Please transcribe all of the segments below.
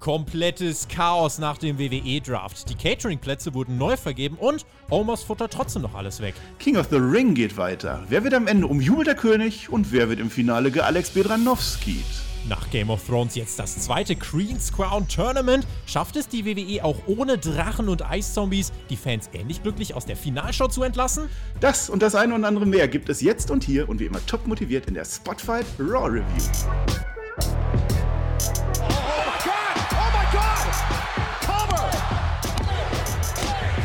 Komplettes Chaos nach dem WWE-Draft. Die Catering-Plätze wurden neu vergeben und Omos futtert trotzdem noch alles weg. King of the Ring geht weiter. Wer wird am Ende umjubelter König und wer wird im Finale gealex Bedranowski? Nach Game of Thrones jetzt das zweite Queen's Crown Tournament. Schafft es die WWE auch ohne Drachen und Eiszombies, die Fans ähnlich glücklich aus der Finalshow zu entlassen? Das und das eine und andere mehr gibt es jetzt und hier und wie immer top motiviert in der Spotfight Raw Review.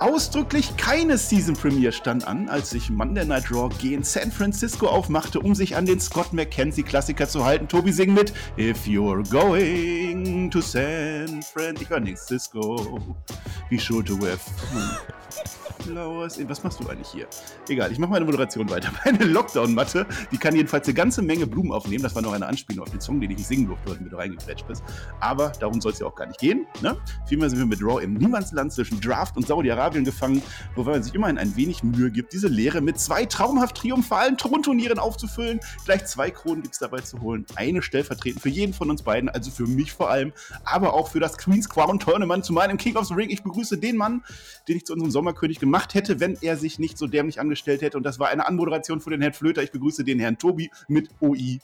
Ausdrücklich keine Season Premiere stand an, als sich Monday Night Raw gegen San Francisco aufmachte, um sich an den Scott McKenzie Klassiker zu halten. Tobi sing mit If you're going to San Francisco, be sure to wear Flowers. Was machst du eigentlich hier? Egal, ich mache meine Moderation weiter. Meine Lockdown-Matte, die kann jedenfalls eine ganze Menge Blumen aufnehmen. Das war noch eine Anspielung auf den Song, den ich nicht singen durfte, weil du reingequetscht bist. Aber darum soll es ja auch gar nicht gehen. Ne? Vielmehr sind wir mit Raw im Niemandsland zwischen Draft und Saudi-Arabien gefangen, wobei man sich immerhin ein wenig Mühe gibt, diese Lehre mit zwei traumhaft triumphalen Thronturnieren aufzufüllen. Gleich zwei Kronen gibt es dabei zu holen. Eine stellvertretend für jeden von uns beiden, also für mich vor allem, aber auch für das Queen's Crown Tournament zu meinem King of the Ring. Ich begrüße den Mann, den ich zu unserem Sommerkönig gemacht hätte, wenn er sich nicht so dämlich angestellt hätte. Und das war eine Anmoderation für den Herrn Flöter. Ich begrüße den Herrn Tobi mit OI.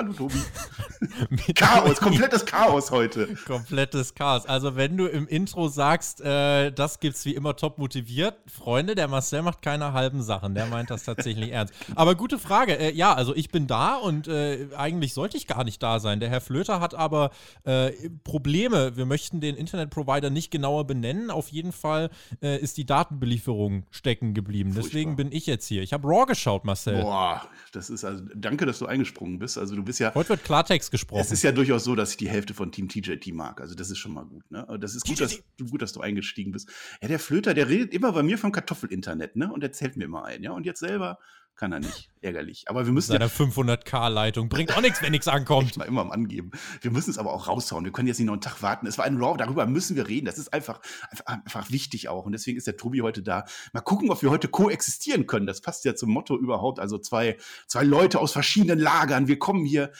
Hallo Tobi. Chaos, komplettes Chaos heute. Komplettes Chaos. Also wenn du im Intro sagst, äh, das gibt's wie immer top motiviert, Freunde, der Marcel macht keine halben Sachen. Der meint das tatsächlich ernst. Aber gute Frage. Äh, ja, also ich bin da und äh, eigentlich sollte ich gar nicht da sein. Der Herr Flöter hat aber äh, Probleme. Wir möchten den Internetprovider nicht genauer benennen. Auf jeden Fall äh, ist die Datenbelieferung stecken geblieben. Furchtbar. Deswegen bin ich jetzt hier. Ich habe Raw geschaut, Marcel. Boah, das ist also danke, dass du eingesprungen bist. Also du bist ja. Heute wird Klartext gesprochen. Es ist ja durchaus so, dass ich die Hälfte von Team TJT mag. Also das ist schon mal gut. Ne? Das ist gut dass, gut, dass du eingestiegen bist. Ja, der Flöter, der redet immer bei mir vom Kartoffelinternet, ne? Und erzählt mir immer ein, ja. Und jetzt selber kann er nicht. Ärgerlich. Aber wir müssen. Seine ja, 500k-Leitung bringt auch nichts, wenn nichts ankommt. Mal immer am Angeben. Wir müssen es aber auch raushauen. Wir können jetzt nicht noch einen Tag warten. Es war ein Raw, darüber müssen wir reden. Das ist einfach, einfach, einfach wichtig auch. Und deswegen ist der Tobi heute da. Mal gucken, ob wir heute koexistieren können. Das passt ja zum Motto überhaupt. Also zwei, zwei Leute aus verschiedenen Lagern. Wir kommen hier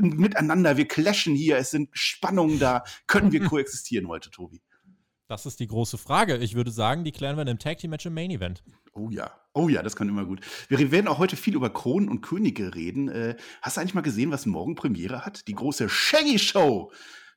miteinander, wir clashen hier, es sind Spannungen da. Können wir koexistieren heute, Tobi? Das ist die große Frage. Ich würde sagen, die klären wir in einem Tag Team Match im Main Event. Oh ja, oh ja, das kann immer gut. Wir werden auch heute viel über Kronen und Könige reden. Äh, hast du eigentlich mal gesehen, was morgen Premiere hat? Die große Shaggy Show.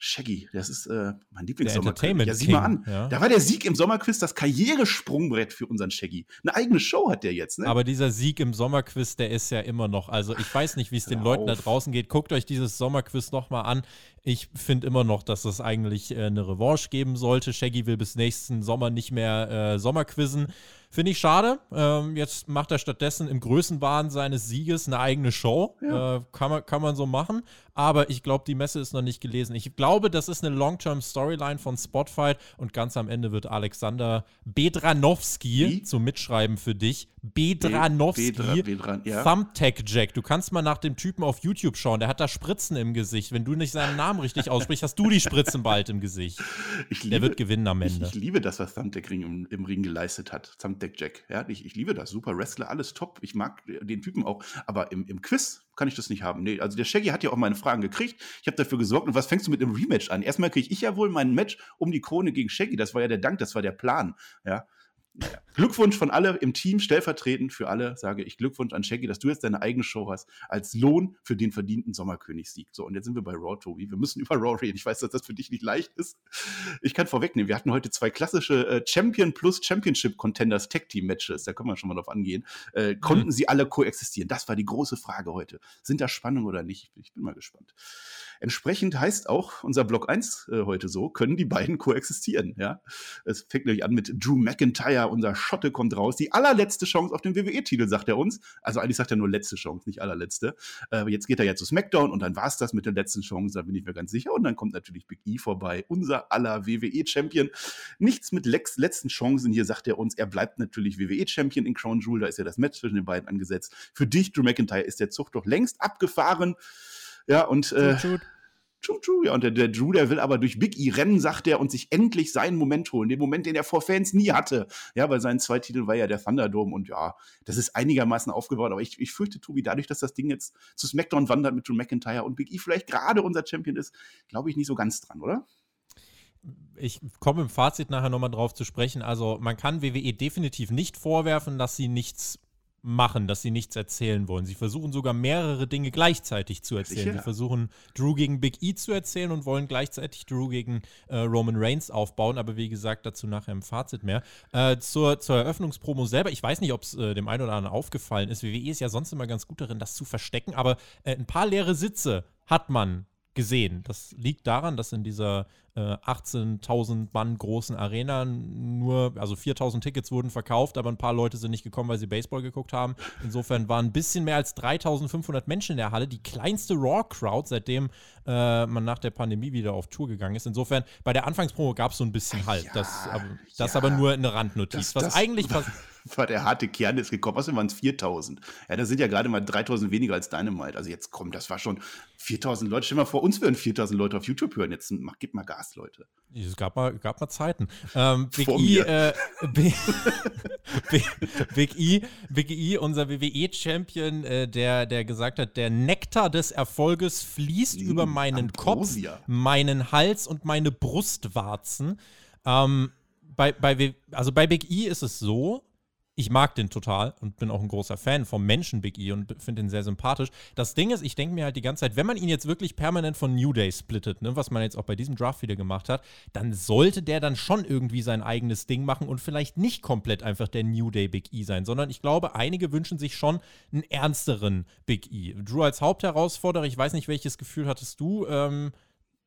Shaggy, das ist äh, mein Lieblingssommerquiz. Ja, sieh mal an. Ja. Da war der Sieg im Sommerquiz das Karrieresprungbrett für unseren Shaggy. Eine eigene Show hat der jetzt, ne? Aber dieser Sieg im Sommerquiz, der ist ja immer noch. Also ich weiß nicht, wie es den Leuten da draußen geht. Guckt euch dieses Sommerquiz nochmal an. Ich finde immer noch, dass es eigentlich äh, eine Revanche geben sollte. Shaggy will bis nächsten Sommer nicht mehr äh, Sommerquizzen. Finde ich schade. Ähm, jetzt macht er stattdessen im Größenwahn seines Sieges eine eigene Show. Ja. Äh, kann, man, kann man so machen. Aber ich glaube, die Messe ist noch nicht gelesen. Ich glaube, das ist eine Long-Term-Storyline von Spotfight und ganz am Ende wird Alexander Bedranowski zum Mitschreiben für dich. Bedranowski. Bedra, Bedran, ja. Thumbtack Jack. Du kannst mal nach dem Typen auf YouTube schauen. Der hat da Spritzen im Gesicht. Wenn du nicht seinen Namen richtig aussprichst, hast du die Spritzen bald im Gesicht. Liebe, Der wird gewinnen am Ende. Ich, ich liebe das, was Thumbtack Ring im, im, Ring geleistet hat. Thumbtack Jack. Ja, ich, ich liebe das. Super Wrestler, alles top. Ich mag den Typen auch. Aber im, im Quiz kann ich das nicht haben. Nee, also der Shaggy hat ja auch meine Fragen gekriegt. Ich habe dafür gesorgt. Und was fängst du mit einem Rematch an? Erstmal kriege ich ja wohl mein Match um die Krone gegen Shaggy. Das war ja der Dank, das war der Plan. Ja, naja. Glückwunsch von alle im Team, stellvertretend für alle, sage ich Glückwunsch an Shaggy, dass du jetzt deine eigene Show hast, als Lohn für den verdienten Sommerkönigssieg. So, und jetzt sind wir bei Raw, Tobi. Wir müssen über Raw reden. Ich weiß, dass das für dich nicht leicht ist. Ich kann vorwegnehmen, wir hatten heute zwei klassische äh, Champion plus Championship Contenders Tag Team Matches, da können wir schon mal drauf angehen. Äh, konnten mhm. sie alle koexistieren? Das war die große Frage heute. Sind da Spannungen oder nicht? Ich bin mal gespannt. Entsprechend heißt auch unser Block 1 äh, heute so, können die beiden koexistieren. Ja? Es fängt nämlich an mit Drew McIntyre, unser Schotte kommt raus. Die allerletzte Chance auf den WWE-Titel, sagt er uns. Also eigentlich sagt er nur letzte Chance, nicht allerletzte. Äh, jetzt geht er ja zu SmackDown und dann war es das mit der letzten Chance, da bin ich mir ganz sicher. Und dann kommt natürlich Big E vorbei, unser aller WWE-Champion. Nichts mit Lex letzten Chancen. Hier sagt er uns, er bleibt natürlich WWE-Champion in Crown Jewel. Da ist ja das Match zwischen den beiden angesetzt. Für dich, Drew McIntyre, ist der Zug doch längst abgefahren. Ja, und äh, shoot, shoot. True. Ja, und der, der Drew, der will aber durch Big E rennen, sagt er, und sich endlich seinen Moment holen. Den Moment, den er vor Fans nie hatte. Ja, weil sein zwei Titel war ja der Thunderdome und ja, das ist einigermaßen aufgebaut. Aber ich, ich fürchte, Tobi, dadurch, dass das Ding jetzt zu SmackDown wandert mit Drew McIntyre und Big E vielleicht gerade unser Champion ist, glaube ich nicht so ganz dran, oder? ich komme im Fazit nachher nochmal drauf zu sprechen. Also man kann WWE definitiv nicht vorwerfen, dass sie nichts machen, dass sie nichts erzählen wollen. Sie versuchen sogar mehrere Dinge gleichzeitig zu erzählen. Sie versuchen Drew gegen Big E zu erzählen und wollen gleichzeitig Drew gegen äh, Roman Reigns aufbauen. Aber wie gesagt, dazu nachher im Fazit mehr. Äh, zur, zur Eröffnungspromo selber, ich weiß nicht, ob es äh, dem einen oder anderen aufgefallen ist. WWE ist ja sonst immer ganz gut darin, das zu verstecken. Aber äh, ein paar leere Sitze hat man gesehen. Das liegt daran, dass in dieser äh, 18.000 Mann großen Arena nur, also 4.000 Tickets wurden verkauft, aber ein paar Leute sind nicht gekommen, weil sie Baseball geguckt haben. Insofern waren ein bisschen mehr als 3.500 Menschen in der Halle, die kleinste Raw-Crowd, seitdem äh, man nach der Pandemie wieder auf Tour gegangen ist. Insofern, bei der Anfangspromo gab es so ein bisschen Halt. Ja, das, aber, das ja, aber nur eine Randnotiz. Das, was das, eigentlich passiert war der harte Kern ist gekommen. Außerdem waren es 4000. Ja, da sind ja gerade mal 3000 weniger als Dynamite. Also jetzt kommt, das war schon 4000 Leute. Stell mal vor, uns würden 4000 Leute auf YouTube hören. Jetzt mach, gib mal Gas, Leute. Es gab mal, gab mal Zeiten. Ähm, Big, e, äh, Big, Big, E, Big E, unser WWE-Champion, äh, der, der gesagt hat, der Nektar des Erfolges fließt mmh, über meinen Ambrosia. Kopf, meinen Hals und meine Brustwarzen. Ähm, bei, bei, also bei Big E ist es so, ich mag den total und bin auch ein großer Fan vom Menschen Big E und finde ihn sehr sympathisch. Das Ding ist, ich denke mir halt die ganze Zeit, wenn man ihn jetzt wirklich permanent von New Day splittet, ne, was man jetzt auch bei diesem Draft wieder gemacht hat, dann sollte der dann schon irgendwie sein eigenes Ding machen und vielleicht nicht komplett einfach der New Day Big E sein, sondern ich glaube, einige wünschen sich schon einen ernsteren Big E. Drew als Hauptherausforderer, ich weiß nicht, welches Gefühl hattest du, ähm,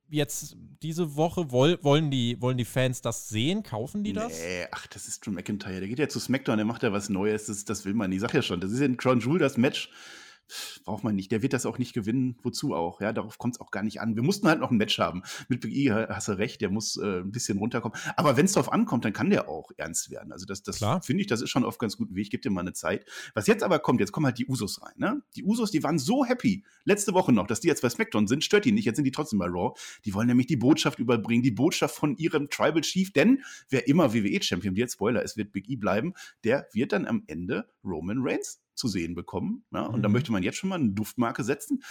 jetzt diese Woche, woll, wollen, die, wollen die Fans das sehen? Kaufen die das? Nee, ach, das ist Drew McIntyre. Der geht ja zu SmackDown, der macht ja was Neues. Das, das will man. Ich sag ja schon, das ist ein Crown Jewel, das Match braucht man nicht. Der wird das auch nicht gewinnen. Wozu auch? Ja, darauf kommt es auch gar nicht an. Wir mussten halt noch ein Match haben. Mit Big E hast du recht, der muss äh, ein bisschen runterkommen. Aber wenn es darauf ankommt, dann kann der auch ernst werden. Also das, das finde ich, das ist schon auf ganz gutem Weg. Ich gebe dir mal eine Zeit. Was jetzt aber kommt, jetzt kommen halt die Usos rein. Ne? Die Usos, die waren so happy letzte Woche noch, dass die jetzt bei SmackDown sind. Stört die nicht. Jetzt sind die trotzdem bei Raw. Die wollen nämlich die Botschaft überbringen, die Botschaft von ihrem Tribal Chief. Denn wer immer WWE-Champion wird, Spoiler, es wird Big E bleiben, der wird dann am Ende Roman Reigns zu sehen bekommen. Ja? Und mhm. da möchte man jetzt schon mal eine Duftmarke setzen.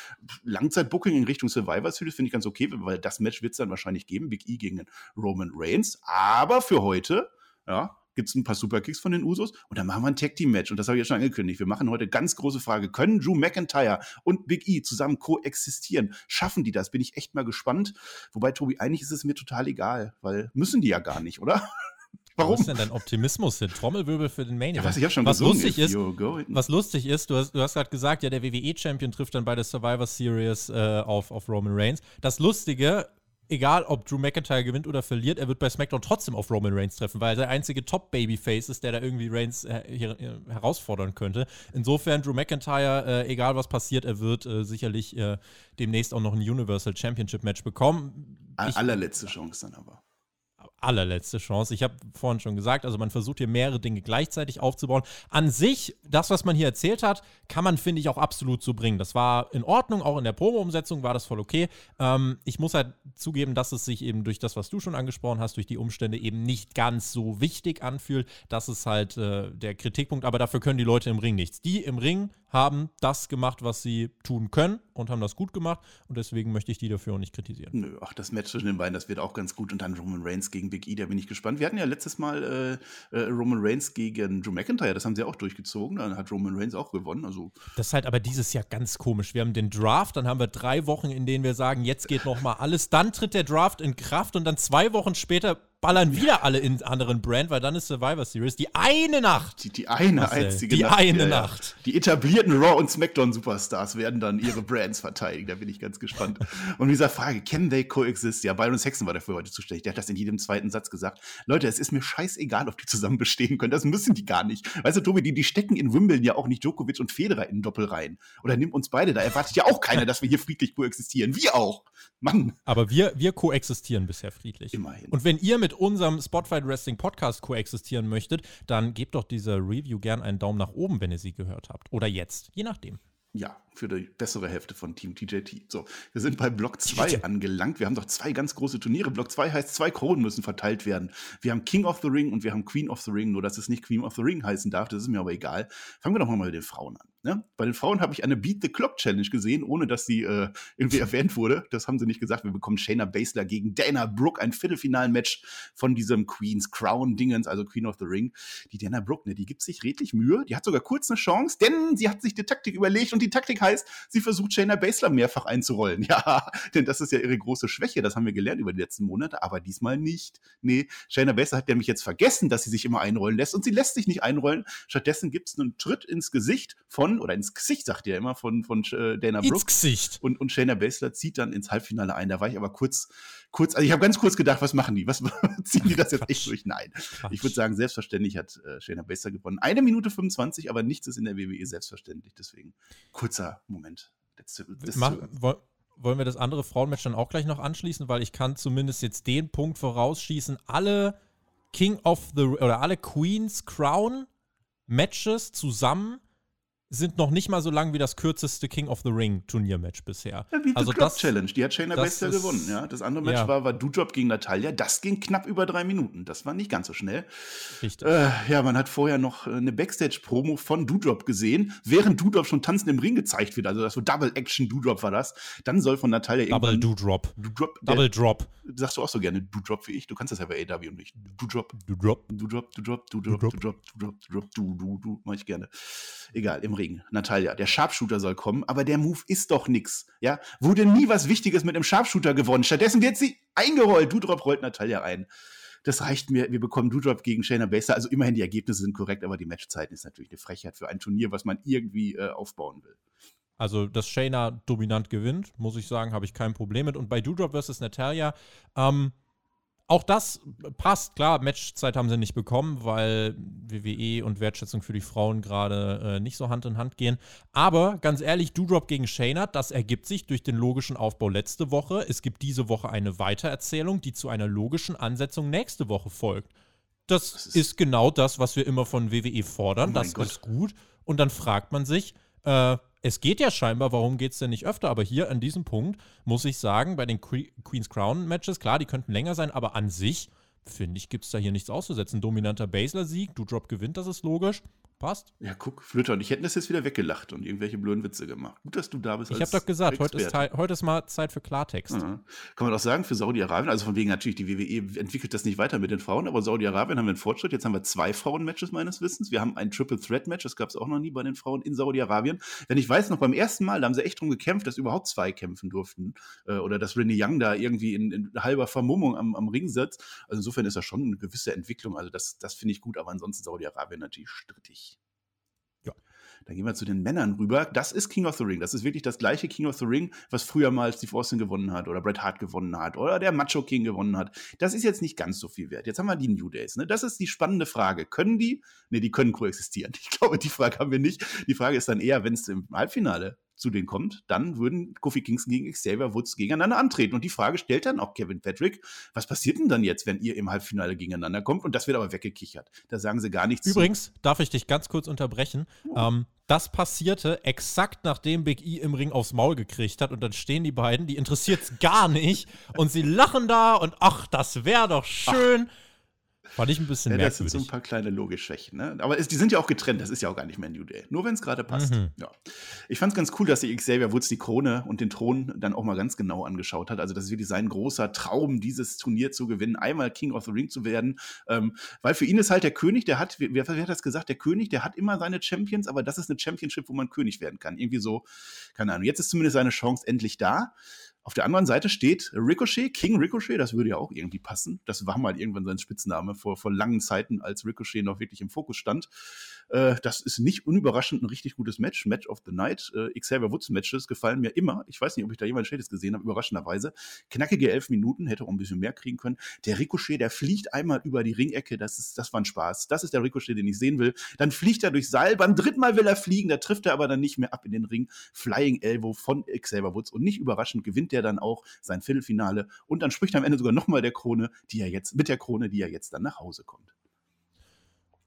Langzeitbooking in Richtung Survivor Series finde ich ganz okay, weil das Match wird es dann wahrscheinlich geben. Big E gegen Roman Reigns. Aber für heute, ja, gibt es ein paar Superkicks von den Usos und dann machen wir ein Tag Team Match und das habe ich ja schon angekündigt. Wir machen heute ganz große Frage, können Drew McIntyre und Big E zusammen koexistieren? Schaffen die das? Bin ich echt mal gespannt. Wobei Tobi, eigentlich ist es mir total egal, weil müssen die ja gar nicht, oder? Warum? Was ist denn dein Optimismus hin? Trommelwirbel für den Mania. Ja, was ich habe schon was lustig ist, was lustig ist, du hast, du hast gerade gesagt, ja, der WWE-Champion trifft dann bei der Survivor Series äh, auf, auf Roman Reigns. Das Lustige, egal ob Drew McIntyre gewinnt oder verliert, er wird bei SmackDown trotzdem auf Roman Reigns treffen, weil er der einzige Top-Babyface ist, der da irgendwie Reigns äh, hier, hier herausfordern könnte. Insofern, Drew McIntyre, äh, egal was passiert, er wird äh, sicherlich äh, demnächst auch noch ein Universal Championship Match bekommen. Ich, Allerletzte Chance dann aber allerletzte Chance. Ich habe vorhin schon gesagt, also man versucht hier mehrere Dinge gleichzeitig aufzubauen. An sich, das, was man hier erzählt hat, kann man, finde ich, auch absolut so bringen. Das war in Ordnung, auch in der Promo-Umsetzung war das voll okay. Ähm, ich muss halt zugeben, dass es sich eben durch das, was du schon angesprochen hast, durch die Umstände eben nicht ganz so wichtig anfühlt. Das ist halt äh, der Kritikpunkt, aber dafür können die Leute im Ring nichts. Die im Ring haben das gemacht, was sie tun können und haben das gut gemacht und deswegen möchte ich die dafür auch nicht kritisieren. Nö, ach, das Match zwischen den beiden, das wird auch ganz gut und dann Roman Reigns gegen Big E, da bin ich gespannt. Wir hatten ja letztes Mal äh, äh, Roman Reigns gegen Drew McIntyre, das haben sie auch durchgezogen, dann hat Roman Reigns auch gewonnen. Also. Das ist halt aber dieses Jahr ganz komisch. Wir haben den Draft, dann haben wir drei Wochen, in denen wir sagen, jetzt geht noch mal alles, dann tritt der Draft in Kraft und dann zwei Wochen später ballern wieder alle in anderen Brand, weil dann ist Survivor Series die eine Nacht. Die, die eine Marcel, einzige die Nacht. Die eine ja, Nacht. Ja. Die etablierten Raw und SmackDown Superstars werden dann ihre Brands verteidigen. Da bin ich ganz gespannt. Und dieser Frage, can they coexist? Ja, Byron Sexton war dafür heute zuständig. Der hat das in jedem zweiten Satz gesagt. Leute, es ist mir scheißegal, ob die zusammen bestehen können. Das müssen die gar nicht. Weißt du, Tobi, die, die stecken in Wimbledon ja auch nicht Djokovic und Federer in Doppel rein. Oder nimm uns beide. Da erwartet ja auch keiner, dass wir hier friedlich koexistieren. Wir auch. Mann. Aber wir, wir koexistieren bisher friedlich. Immerhin. Und wenn ihr mit unserem Spotlight Wrestling Podcast koexistieren möchtet, dann gebt doch dieser Review gern einen Daumen nach oben, wenn ihr sie gehört habt. Oder jetzt, je nachdem. Ja, für die bessere Hälfte von Team TJT. So, wir sind bei Block 2 angelangt. Wir haben doch zwei ganz große Turniere. Block 2 heißt, zwei Kronen müssen verteilt werden. Wir haben King of the Ring und wir haben Queen of the Ring, nur dass es nicht Queen of the Ring heißen darf, das ist mir aber egal. Fangen wir doch mal mit den Frauen an. Ne? Bei den Frauen habe ich eine Beat the Clock Challenge gesehen, ohne dass sie äh, irgendwie erwähnt wurde. Das haben sie nicht gesagt. Wir bekommen Shayna Baszler gegen Dana Brooke, ein Viertelfinalmatch von diesem Queen's Crown Dingens, also Queen of the Ring. Die Dana Brooke, ne, die gibt sich redlich Mühe. Die hat sogar kurz eine Chance, denn sie hat sich die Taktik überlegt und die Taktik heißt, sie versucht Shayna Baszler mehrfach einzurollen. Ja, denn das ist ja ihre große Schwäche. Das haben wir gelernt über die letzten Monate, aber diesmal nicht. Nee, Shayna Baszler hat nämlich jetzt vergessen, dass sie sich immer einrollen lässt und sie lässt sich nicht einrollen. Stattdessen gibt es einen Tritt ins Gesicht von, oder ins Gesicht, sagt ihr immer, von, von äh, Dana Brooke. Ins Gesicht. Und, und Shayna Baszler zieht dann ins Halbfinale ein. Da war ich aber kurz, kurz, also ich habe ganz kurz gedacht, was machen die? Was ziehen die das jetzt echt durch? Nein. Quatsch. Ich würde sagen, selbstverständlich hat äh, Shayna Baszler gewonnen. Eine Minute 25, aber nichts ist in der WWE selbstverständlich. Deswegen kurzer Moment. Letzte, Mach, wollen wir das andere Frauenmatch dann auch gleich noch anschließen, weil ich kann zumindest jetzt den Punkt vorausschießen. Alle King of the oder alle Queens Crown Matches zusammen sind noch nicht mal so lang wie das kürzeste King of the Ring Turniermatch bisher. Ja, wie also das Challenge, die hat Shayna Baszler gewonnen. Ja, das andere Match ja. war, war Doudrop gegen Natalia. Das ging knapp über drei Minuten. Das war nicht ganz so schnell. Richtig. Äh, ja, man hat vorher noch äh, eine Backstage-Promo von Doudrop gesehen, während Doudrop schon tanzen im Ring gezeigt wird. Also das so Double Action Doudrop war das. Dann soll von Natalia Double Doudrop. Doudrop. Double Drop. Sagst du auch so gerne Doudrop wie ich? Du kannst das ja bei AW und nicht. Doudrop. Doudrop. Doudrop. Doudrop. Doudrop. Doudrop. Doudrop. Doudrop. Du, du, du. Mach ich gerne. Egal, im Ring. Natalia der Sharpshooter soll kommen, aber der Move ist doch nix. Ja, wurde nie was Wichtiges mit dem Sharpshooter gewonnen. Stattdessen wird sie eingerollt. Dudrop rollt Natalia ein. Das reicht mir. Wir bekommen Dudrop gegen Shayna Baszler. Also immerhin die Ergebnisse sind korrekt, aber die Matchzeiten ist natürlich eine Frechheit für ein Turnier, was man irgendwie äh, aufbauen will. Also, dass Shayna dominant gewinnt, muss ich sagen, habe ich kein Problem mit. Und bei Dudrop versus Natalia, ähm, auch das passt, klar, Matchzeit haben sie nicht bekommen, weil WWE und Wertschätzung für die Frauen gerade äh, nicht so Hand in Hand gehen. Aber ganz ehrlich, Doudrop gegen Shayna, das ergibt sich durch den logischen Aufbau letzte Woche. Es gibt diese Woche eine Weitererzählung, die zu einer logischen Ansetzung nächste Woche folgt. Das, das ist, ist, genau das, was wir immer von WWE fordern. Oh das Gott. ist gut. Und dann fragt man sich, äh, es geht ja scheinbar, warum geht es denn nicht öfter? Aber hier an diesem Punkt muss ich sagen, bei den Que Queen's Crown Matches, klar, die könnten länger sein, aber an sich, finde ich, gibt es da hier nichts auszusetzen. Dominanter Basler-Sieg, du Drop gewinnt, das ist logisch. Passt. Ja, guck, Flöter. Und ich hätte das jetzt wieder weggelacht und irgendwelche blöden Witze gemacht. Gut, dass du da bist. Ich habe doch gesagt, heute ist, heute ist, mal Zeit für Klartext. Ja. Kann man doch sagen, für Saudi-Arabien, also von wegen natürlich, die WWE entwickelt das nicht weiter mit den Frauen, aber Saudi-Arabien haben wir einen Fortschritt. Jetzt haben wir zwei Frauen-Matches meines Wissens. Wir haben ein Triple-Threat-Match, das gab es auch noch nie bei den Frauen in Saudi-Arabien. Denn ich weiß noch, beim ersten Mal, da haben sie echt drum gekämpft, dass überhaupt zwei kämpfen durften. Äh, oder dass Renee Young da irgendwie in, in halber Vermummung am, am Ring sitzt. Also insofern ist das schon eine gewisse Entwicklung. Also das, das finde ich gut, aber ansonsten Saudi-Arabien natürlich strittig. Dann gehen wir zu den Männern rüber. Das ist King of the Ring. Das ist wirklich das gleiche King of the Ring, was früher mal Steve Austin gewonnen hat oder Bret Hart gewonnen hat oder der Macho King gewonnen hat. Das ist jetzt nicht ganz so viel wert. Jetzt haben wir die New Days. Ne? Das ist die spannende Frage. Können die? Ne, die können koexistieren. Ich glaube, die Frage haben wir nicht. Die Frage ist dann eher, wenn es im Halbfinale zu denen kommt, dann würden Kofi Kingston gegen Xavier Woods gegeneinander antreten. Und die Frage stellt dann auch Kevin Patrick, was passiert denn dann jetzt, wenn ihr im Halbfinale gegeneinander kommt? Und das wird aber weggekichert. Da sagen sie gar nichts. Übrigens, zu. darf ich dich ganz kurz unterbrechen? Oh. Ähm, das passierte exakt nachdem Big E im Ring aufs Maul gekriegt hat und dann stehen die beiden, die interessiert es gar nicht und sie lachen da und ach, das wäre doch schön. Ach. Fand ich ein bisschen ja, merkwürdig. Das sind so ein paar kleine Logikschwächen. Ne? Aber es, die sind ja auch getrennt. Das ist ja auch gar nicht mehr New Day. Nur wenn es gerade passt. Mhm. Ja. Ich fand es ganz cool, dass sich Xavier Woods die Krone und den Thron dann auch mal ganz genau angeschaut hat. Also das ist wirklich sein großer Traum, dieses Turnier zu gewinnen, einmal King of the Ring zu werden. Ähm, weil für ihn ist halt der König, der hat, wer, wer, hat das gesagt? Der König, der hat immer seine Champions, aber das ist eine Championship, wo man König werden kann. Irgendwie so, keine Ahnung. Jetzt ist zumindest seine Chance endlich da. Auf der anderen Seite steht Ricochet, King Ricochet, das würde ja auch irgendwie passen. Das war mal irgendwann sein Spitzname vor, vor langen Zeiten, als Ricochet noch wirklich im Fokus stand. Äh, das ist nicht unüberraschend ein richtig gutes Match, Match of the Night. Äh, Xavier Woods Matches gefallen mir immer. Ich weiß nicht, ob ich da jemand Schlechtes gesehen habe, überraschenderweise. Knackige elf Minuten, hätte auch ein bisschen mehr kriegen können. Der Ricochet, der fliegt einmal über die Ringecke, das, ist, das war ein Spaß. Das ist der Ricochet, den ich sehen will. Dann fliegt er durch Seil, beim dritten Mal will er fliegen, da trifft er aber dann nicht mehr ab in den Ring. Flying Elbow von Xavier Woods und nicht überraschend gewinnt er dann auch sein Viertelfinale und dann spricht er am Ende sogar nochmal der Krone, die er jetzt, mit der Krone, die er jetzt dann nach Hause kommt.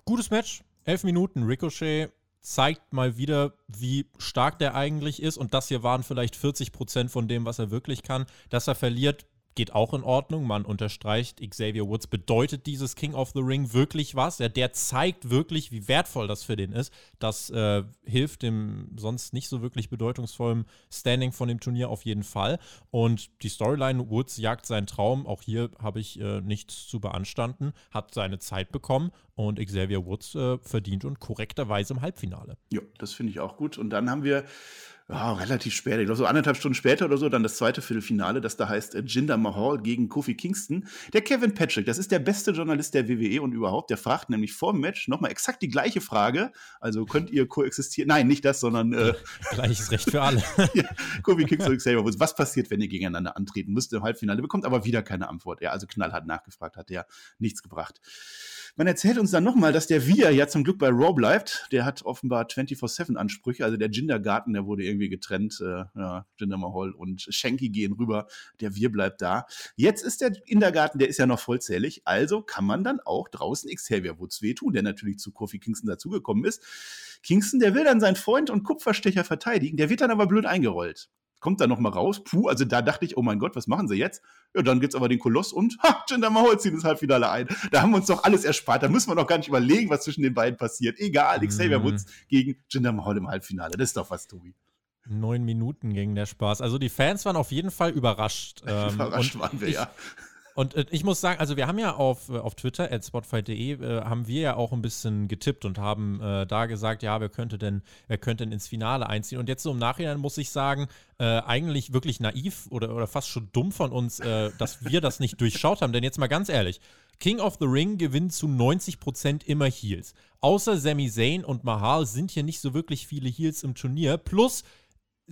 Gutes Match, Elf Minuten Ricochet zeigt mal wieder, wie stark der eigentlich ist. Und das hier waren vielleicht 40 Prozent von dem, was er wirklich kann. Dass er verliert, geht auch in Ordnung. Man unterstreicht, Xavier Woods bedeutet dieses King of the Ring wirklich was. Ja, der zeigt wirklich, wie wertvoll das für den ist. Das äh, hilft dem sonst nicht so wirklich bedeutungsvollen Standing von dem Turnier auf jeden Fall. Und die Storyline Woods jagt seinen Traum. Auch hier habe ich äh, nichts zu beanstanden. Hat seine Zeit bekommen und Xavier Woods äh, verdient und korrekterweise im Halbfinale. Ja, das finde ich auch gut. Und dann haben wir ja, relativ spät, ich glaube so anderthalb Stunden später oder so, dann das zweite Viertelfinale, das da heißt äh, Jinder Mahal gegen Kofi Kingston. Der Kevin Patrick, das ist der beste Journalist der WWE und überhaupt, der fragt nämlich vor dem Match nochmal exakt die gleiche Frage. Also könnt ihr koexistieren? Nein, nicht das, sondern äh, gleiches Recht für alle. ja, Kofi Kingston und Xavier Woods. Was passiert, wenn ihr gegeneinander antreten müsst im Halbfinale? Bekommt aber wieder keine Antwort. Ja, also knallhart nachgefragt, hat der nichts gebracht. Man erzählt uns dann nochmal, dass der Via ja zum Glück bei Raw bleibt. Der hat offenbar 24-7-Ansprüche. Also der Gindergarten, der wurde irgendwie getrennt. Äh, ja, Jinder Mahal und Shanky gehen rüber. Der Wir bleibt da. Jetzt ist der Kindergarten, der ist ja noch vollzählig. Also kann man dann auch draußen Xavier Woods wehtun, der natürlich zu Kofi Kingston dazugekommen ist. Kingston, der will dann seinen Freund und Kupferstecher verteidigen. Der wird dann aber blöd eingerollt kommt da noch mal raus. Puh, also da dachte ich, oh mein Gott, was machen sie jetzt? Ja, dann gibt's aber den Koloss und ha, Jinder Mahal zieht ins Halbfinale ein. Da haben wir uns doch alles erspart. Da müssen wir doch gar nicht überlegen, was zwischen den beiden passiert. Egal, Xavier mm. Woods gegen Jinder Mahal im Halbfinale. Das ist doch was, Tobi. Neun Minuten ging der Spaß. Also die Fans waren auf jeden Fall überrascht. Ähm, überrascht waren wir, ich, ja. Und äh, ich muss sagen, also wir haben ja auf, äh, auf Twitter, at spotfight.de, äh, haben wir ja auch ein bisschen getippt und haben äh, da gesagt, ja, wer könnte denn, wer könnte denn ins Finale einziehen? Und jetzt so im Nachhinein muss ich sagen, eigentlich wirklich naiv oder, oder fast schon dumm von uns, dass wir das nicht durchschaut haben. Denn jetzt mal ganz ehrlich, King of the Ring gewinnt zu 90% immer Heels. Außer Sami Zayn und Mahal sind hier nicht so wirklich viele Heels im Turnier. Plus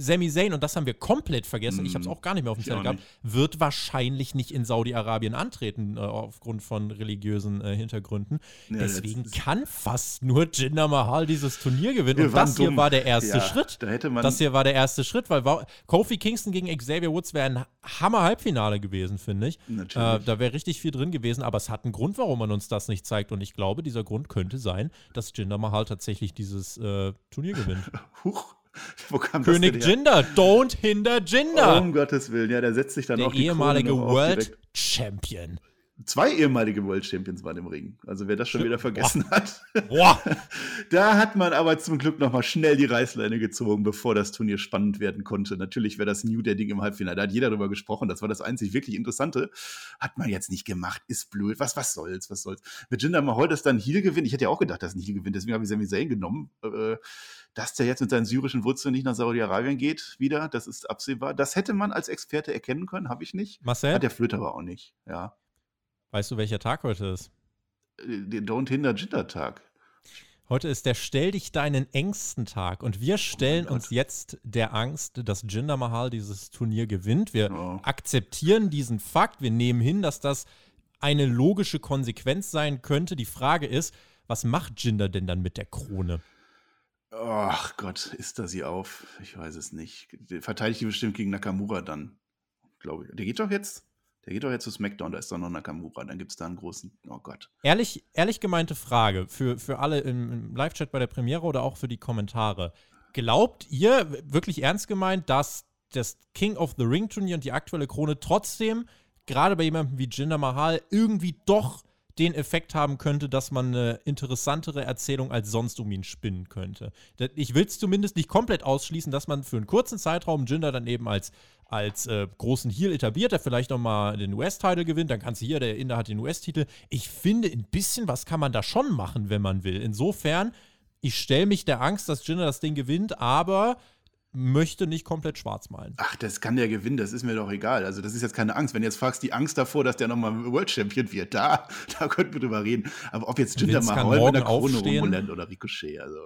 Sami Zayn, und das haben wir komplett vergessen, mm, ich habe es auch gar nicht mehr auf dem Zettel gehabt, wird wahrscheinlich nicht in Saudi-Arabien antreten, äh, aufgrund von religiösen äh, Hintergründen. Ja, Deswegen kann fast nur Jinder Mahal dieses Turnier gewinnen. und das hier war der erste ja, Schritt. Da das hier war der erste Schritt, weil Kofi Kingston gegen Xavier Woods wäre ein Hammer-Halbfinale gewesen, finde ich. Äh, da wäre richtig viel drin gewesen, aber es hat einen Grund, warum man uns das nicht zeigt. Und ich glaube, dieser Grund könnte sein, dass Jinder Mahal tatsächlich dieses äh, Turnier gewinnt. Huch. Wo kam König Jinder, don't hinder Jinder. Oh, um Gottes Willen, ja, der setzt sich dann der auch die ehemalige World Champion. Zwei ehemalige World Champions waren im Ring. Also wer das schon wieder vergessen Boah. hat. Boah. da hat man aber zum Glück noch mal schnell die Reißleine gezogen, bevor das Turnier spannend werden konnte. Natürlich wäre das New der Ding im Halbfinale. Da hat jeder drüber gesprochen. Das war das einzig wirklich Interessante. Hat man jetzt nicht gemacht. Ist blöd. Was, was soll's? Was soll's? Mit Jinder Mahal, dass dann Heal gewinnt. Ich hätte ja auch gedacht, dass ein Heal gewinnt. Deswegen habe ich Sami Zayn genommen. Äh, dass der jetzt mit seinen syrischen Wurzeln nicht nach Saudi-Arabien geht wieder, das ist absehbar. Das hätte man als Experte erkennen können, habe ich nicht. Marcel? Hat der Flöter aber auch nicht, ja. Weißt du, welcher Tag heute ist? Äh, der Don't Hinder Jitter Tag. Heute ist der Stell dich deinen Ängsten Tag und wir stellen oh uns jetzt der Angst, dass Jinder Mahal dieses Turnier gewinnt. Wir oh. akzeptieren diesen Fakt, wir nehmen hin, dass das eine logische Konsequenz sein könnte. Die Frage ist, was macht Jinder denn dann mit der Krone? Ach Gott, ist da sie auf? Ich weiß es nicht. Verteidigt die bestimmt gegen Nakamura dann, glaube ich. Der geht doch jetzt der geht doch jetzt zu SmackDown, da ist doch noch Nakamura, dann gibt es da einen großen, oh Gott. Ehrlich, ehrlich gemeinte Frage für, für alle im, im Live-Chat bei der Premiere oder auch für die Kommentare. Glaubt ihr, wirklich ernst gemeint, dass das King of the Ring Turnier und die aktuelle Krone trotzdem, gerade bei jemandem wie Jinder Mahal, irgendwie doch den Effekt haben könnte, dass man eine interessantere Erzählung als sonst um ihn spinnen könnte. Ich will es zumindest nicht komplett ausschließen, dass man für einen kurzen Zeitraum Jinder dann eben als als äh, großen Heal etabliert, der vielleicht nochmal den US-Title gewinnt, dann kannst du hier, der Inder hat den US-Titel. Ich finde, ein bisschen was kann man da schon machen, wenn man will. Insofern, ich stelle mich der Angst, dass Jinder das Ding gewinnt, aber möchte nicht komplett schwarz malen. Ach, das kann der gewinnen, das ist mir doch egal. Also, das ist jetzt keine Angst. Wenn du jetzt fragst, die Angst davor, dass der nochmal World Champion wird, da, da könnten wir drüber reden. Aber ob jetzt Jinder Mahal mit der Krone rumrennt oder Ricochet, also.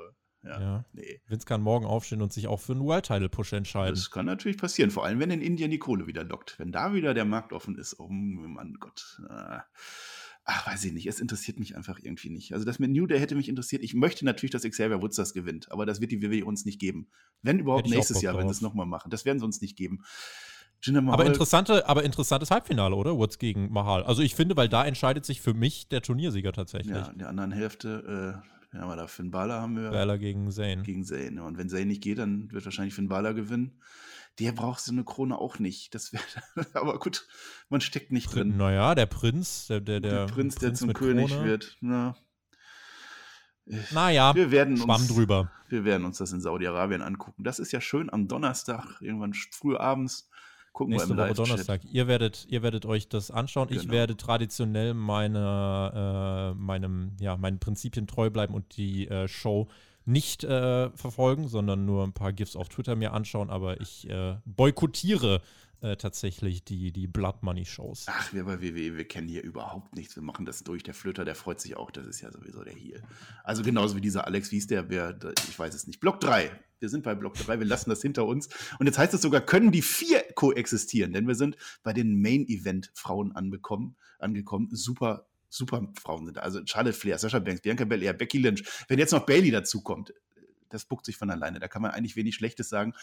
Ja, ja. Nee. Vince kann morgen aufstehen und sich auch für einen World Title Push entscheiden. Das kann natürlich passieren, vor allem wenn in Indien die Kohle wieder lockt. Wenn da wieder der Markt offen ist, oh Mann Gott. Äh, ach, weiß ich nicht, es interessiert mich einfach irgendwie nicht. Also das mit New Day hätte mich interessiert. Ich möchte natürlich, dass Xavier Woods das gewinnt, aber das wird die WWE uns nicht geben. Wenn überhaupt nächstes Jahr, wenn sie es nochmal machen. Das werden sie uns nicht geben. Aber, interessante, aber interessantes Halbfinale, oder? Woods gegen Mahal. Also ich finde, weil da entscheidet sich für mich der Turniersieger tatsächlich. Ja, in der anderen Hälfte äh, haben wir da? Finn Balor haben wir. Balor gegen Zane. Gegen Zane. Und wenn Zane nicht geht, dann wird wahrscheinlich Finn Balor gewinnen. Der braucht so eine Krone auch nicht. Das wäre, aber gut, man steckt nicht drin. Naja, der Prinz, der, der, der, der Prinz, der zum König Krone. wird. Na, naja, wir werden uns, drüber. Wir werden uns das in Saudi-Arabien angucken. Das ist ja schön am Donnerstag, irgendwann früh abends. Gucken Nächste wir im Woche Donnerstag. Ihr werdet, ihr werdet euch das anschauen. Genau. Ich werde traditionell meine, äh, meinem, ja, meinen Prinzipien treu bleiben und die äh, Show nicht äh, verfolgen, sondern nur ein paar GIFs auf Twitter mir anschauen. Aber ich äh, boykottiere äh, tatsächlich die, die Blood Money Shows. Ach, wir bei WWE, wir kennen hier überhaupt nichts. Wir machen das durch. Der Flöter, der freut sich auch. Das ist ja sowieso der Heel. Also genauso wie dieser Alex, wie ist der? Wer, ich weiß es nicht. Block 3. Wir sind bei Block 3. Wir lassen das hinter uns. Und jetzt heißt es sogar, können die vier koexistieren? Denn wir sind bei den Main Event Frauen angekommen. Super super Frauen sind. Also Charlotte Flair, Sasha Banks, Bianca Belair, Becky Lynch. Wenn jetzt noch Bailey dazu kommt, das buckt sich von alleine. Da kann man eigentlich wenig Schlechtes sagen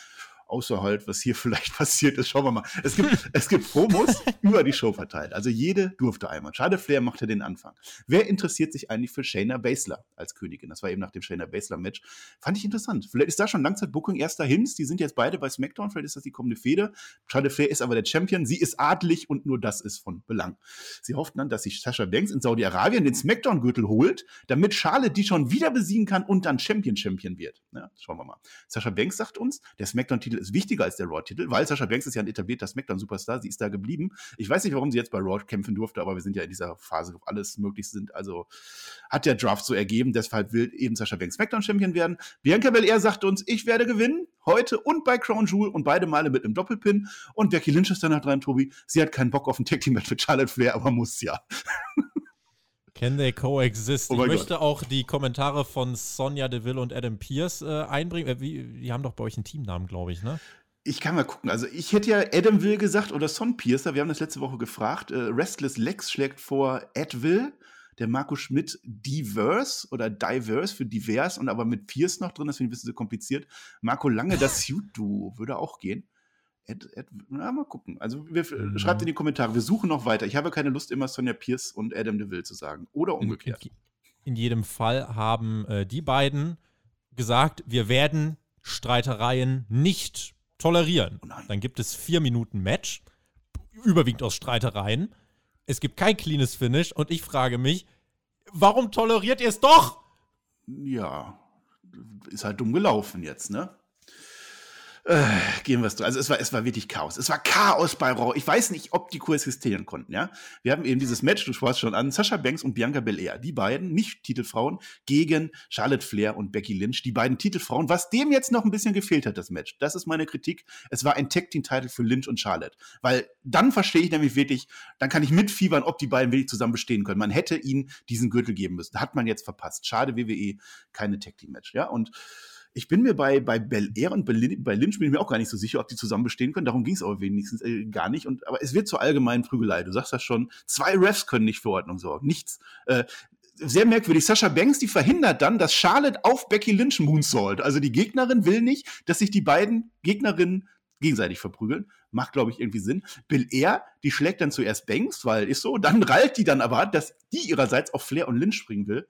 außer halt, was hier vielleicht passiert ist. Schauen wir mal. Es gibt, es gibt Promos über die Show verteilt. Also jede durfte einmal. Schade, Flair machte den Anfang. Wer interessiert sich eigentlich für Shayna Baszler als Königin? Das war eben nach dem Shayna Baszler-Match. Fand ich interessant. Vielleicht ist da schon Langzeit-Booking erster Hints. Die sind jetzt beide bei SmackDown. Vielleicht ist das die kommende Fehde. Schade, Flair ist aber der Champion. Sie ist adlig und nur das ist von Belang. Sie hofften dann, dass sich Sascha Banks in Saudi-Arabien den SmackDown-Gürtel holt, damit Charlotte die schon wieder besiegen kann und dann Champion-Champion wird. Ja, schauen wir mal. Sascha Banks sagt uns, der SmackDown-Titel ist wichtiger als der Raw-Titel, weil Sascha Banks ist ja ein etablierter SmackDown-Superstar. Sie ist da geblieben. Ich weiß nicht, warum sie jetzt bei Raw kämpfen durfte, aber wir sind ja in dieser Phase, wo alles möglich sind. Also hat der Draft so ergeben. Deshalb will eben Sascha Banks SmackDown-Champion werden. Bianca Belair sagt uns, ich werde gewinnen. Heute und bei Crown Jewel und beide Male mit einem Doppelpin. Und Becky Lynch ist danach dran, Tobi. Sie hat keinen Bock auf ein Tag-Team-Match mit Charlotte Flair, aber muss ja. Can they coexist? Oh ich möchte Gott. auch die Kommentare von Sonja Deville und Adam Pierce äh, einbringen. Äh, wie, die haben doch bei euch einen Teamnamen, glaube ich, ne? Ich kann mal gucken. Also ich hätte ja Adam Will gesagt oder Son Piercer. Wir haben das letzte Woche gefragt. Äh, Restless Lex schlägt vor Ed Will. Der Marco Schmidt Diverse oder Diverse für divers und aber mit Pierce noch drin. Das finde ich ein bisschen so kompliziert. Marco Lange, das Suit-Duo würde auch gehen. Ed, Ed, na, mal gucken. Also wir, mhm. schreibt in die Kommentare. Wir suchen noch weiter. Ich habe keine Lust, immer Sonja Pierce und Adam DeVille zu sagen. Oder umgekehrt. In, in jedem Fall haben äh, die beiden gesagt, wir werden Streitereien nicht tolerieren. Oh Dann gibt es vier Minuten Match, überwiegend aus Streitereien. Es gibt kein cleanes Finish und ich frage mich, warum toleriert ihr es doch? Ja, ist halt dumm gelaufen jetzt, ne? Äh, gehen wir es durch. Also es war, es war wirklich Chaos. Es war Chaos bei Raw. Ich weiß nicht, ob die koexistieren konnten, ja. Wir haben eben dieses Match, du sprachst schon an, Sascha Banks und Bianca Belair. Die beiden, nicht Titelfrauen, gegen Charlotte Flair und Becky Lynch. Die beiden Titelfrauen. Was dem jetzt noch ein bisschen gefehlt hat, das Match. Das ist meine Kritik. Es war ein Tag-Team-Titel für Lynch und Charlotte. Weil dann verstehe ich nämlich wirklich, dann kann ich mitfiebern, ob die beiden wirklich zusammen bestehen können. Man hätte ihnen diesen Gürtel geben müssen. Hat man jetzt verpasst. Schade, WWE, keine Tag-Team-Match, ja. Und ich bin mir bei, bei Bel Air und bei Lynch bin ich mir auch gar nicht so sicher, ob die zusammen bestehen können. Darum ging es aber wenigstens äh, gar nicht. Und, aber es wird zur allgemeinen Prügelei. Du sagst das schon. Zwei Refs können nicht für Ordnung sorgen. Nichts. Äh, sehr merkwürdig. Sascha Banks, die verhindert dann, dass Charlotte auf Becky Lynch moonsault. Also die Gegnerin will nicht, dass sich die beiden Gegnerinnen gegenseitig verprügeln. Macht, glaube ich, irgendwie Sinn. Bill Air, die schlägt dann zuerst Banks, weil ist so. Dann rallt die dann aber, dass die ihrerseits auf Flair und Lynch springen will.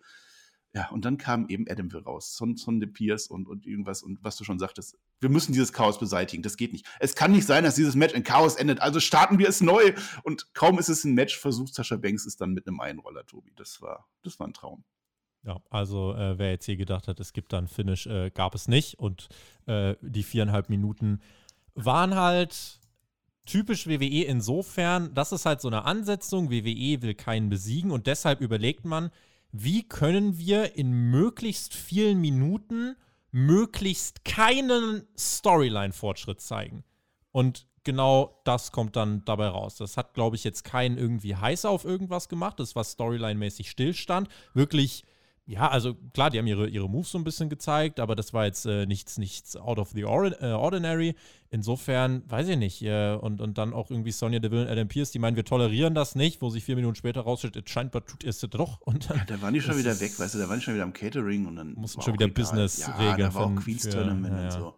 Ja, und dann kam eben Adamville raus, Son, Son de Pierce und, und irgendwas und was du schon sagtest. Wir müssen dieses Chaos beseitigen, das geht nicht. Es kann nicht sein, dass dieses Match in Chaos endet, also starten wir es neu. Und kaum ist es ein Match, versucht Sascha Banks es dann mit einem Einroller, Tobi. Das war, das war ein Traum. Ja, also äh, wer jetzt hier gedacht hat, es gibt da ein Finish, äh, gab es nicht. Und äh, die viereinhalb Minuten waren halt typisch WWE insofern, das ist halt so eine Ansetzung, WWE will keinen besiegen und deshalb überlegt man, wie können wir in möglichst vielen Minuten möglichst keinen Storyline-Fortschritt zeigen. Und genau das kommt dann dabei raus. Das hat, glaube ich, jetzt keinen irgendwie heiß auf irgendwas gemacht. Das war Storyline-mäßig Stillstand. Wirklich ja, also klar, die haben ihre, ihre Moves so ein bisschen gezeigt, aber das war jetzt äh, nichts, nichts out of the äh, ordinary. Insofern, weiß ich nicht. Äh, und, und dann auch irgendwie Sonja Deville und Adam Pierce, die meinen, wir tolerieren das nicht, wo sich vier Minuten später rausstellt, scheinbar tut es doch. Und dann, ja, da waren die schon wieder weg, weißt du, da waren die schon wieder am Catering und dann. Mussten schon wieder Business ja, regeln. Da war auch Queens Tournament ja, und so.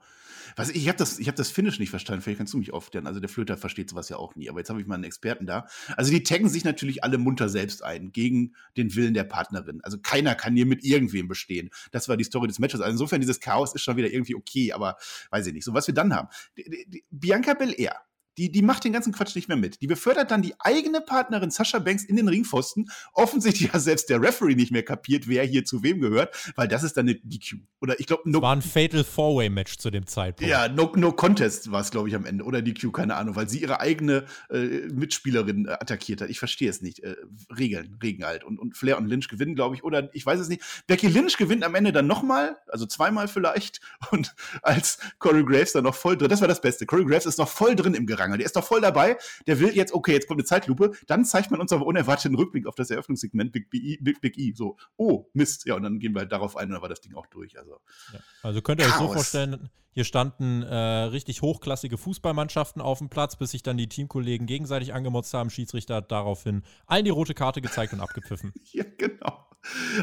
Was, ich habe das, hab das Finish nicht verstanden. Vielleicht kannst du mich aufklären. Also der Flöter versteht sowas ja auch nie. Aber jetzt habe ich mal einen Experten da. Also die taggen sich natürlich alle munter selbst ein gegen den Willen der Partnerin. Also keiner kann hier mit irgendwem bestehen. Das war die Story des Matches. Also insofern dieses Chaos ist schon wieder irgendwie okay. Aber weiß ich nicht. So was wir dann haben. Die, die, die, Bianca Belair die, die macht den ganzen Quatsch nicht mehr mit. Die befördert dann die eigene Partnerin Sascha Banks in den Ringpfosten. Offensichtlich hat selbst der Referee nicht mehr kapiert, wer hier zu wem gehört, weil das ist dann eine DQ. Oder ich glaube, no war ein Fatal Four-Way-Match zu dem Zeitpunkt. Ja, No, no Contest war es, glaube ich, am Ende. Oder DQ, keine Ahnung, weil sie ihre eigene äh, Mitspielerin äh, attackiert hat. Ich verstehe es nicht. Äh, Regeln, Regeln halt. Und, und Flair und Lynch gewinnen, glaube ich. Oder ich weiß es nicht. Becky Lynch gewinnt am Ende dann nochmal, also zweimal vielleicht. Und als Corey Graves dann noch voll drin, das war das Beste. Corey Graves ist noch voll drin im Gerangel. Der ist doch voll dabei. Der will jetzt, okay, jetzt kommt eine Zeitlupe. Dann zeigt man uns aber unerwarteten Rückblick auf das Eröffnungssegment Big, B, Big, Big E. So, oh, Mist. Ja, und dann gehen wir halt darauf ein und dann war das Ding auch durch. Also, ja. also könnt ihr euch so vorstellen, hier standen äh, richtig hochklassige Fußballmannschaften auf dem Platz, bis sich dann die Teamkollegen gegenseitig angemotzt haben. Schiedsrichter hat daraufhin allen die rote Karte gezeigt und abgepfiffen. ja, genau.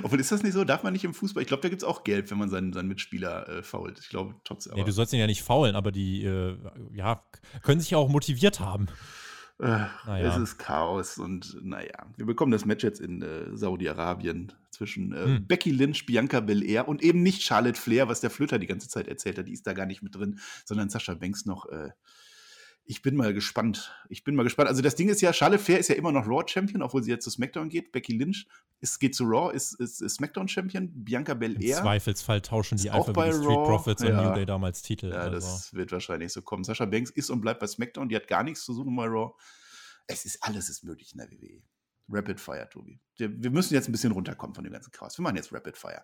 Obwohl, ist das nicht so? Darf man nicht im Fußball? Ich glaube, da gibt es auch Gelb, wenn man seinen, seinen Mitspieler äh, fault. Ich glaube trotzdem. Nee, du sollst ihn ja nicht faulen, aber die äh, ja, können sich ja auch motiviert haben. Äh, naja. Es ist Chaos und naja, wir bekommen das Match jetzt in äh, Saudi-Arabien zwischen äh, hm. Becky Lynch, Bianca Belair und eben nicht Charlotte Flair, was der Flöter die ganze Zeit erzählt hat. Die ist da gar nicht mit drin, sondern Sascha Banks noch äh, ich bin mal gespannt. Ich bin mal gespannt. Also das Ding ist ja, Charlotte Flair ist ja immer noch Raw-Champion, obwohl sie jetzt zu SmackDown geht. Becky Lynch ist, geht zu Raw, ist, ist, ist SmackDown-Champion. Bianca Belair. Im Zweifelsfall tauschen die einfach die Street Profits ja. und New Day damals Titel. Ja, also. das wird wahrscheinlich so kommen. Sascha Banks ist und bleibt bei SmackDown. Die hat gar nichts zu suchen bei Raw. Es ist alles ist möglich in der WWE. Rapid Fire, Tobi. Wir müssen jetzt ein bisschen runterkommen von dem ganzen Chaos. Wir machen jetzt Rapid Fire.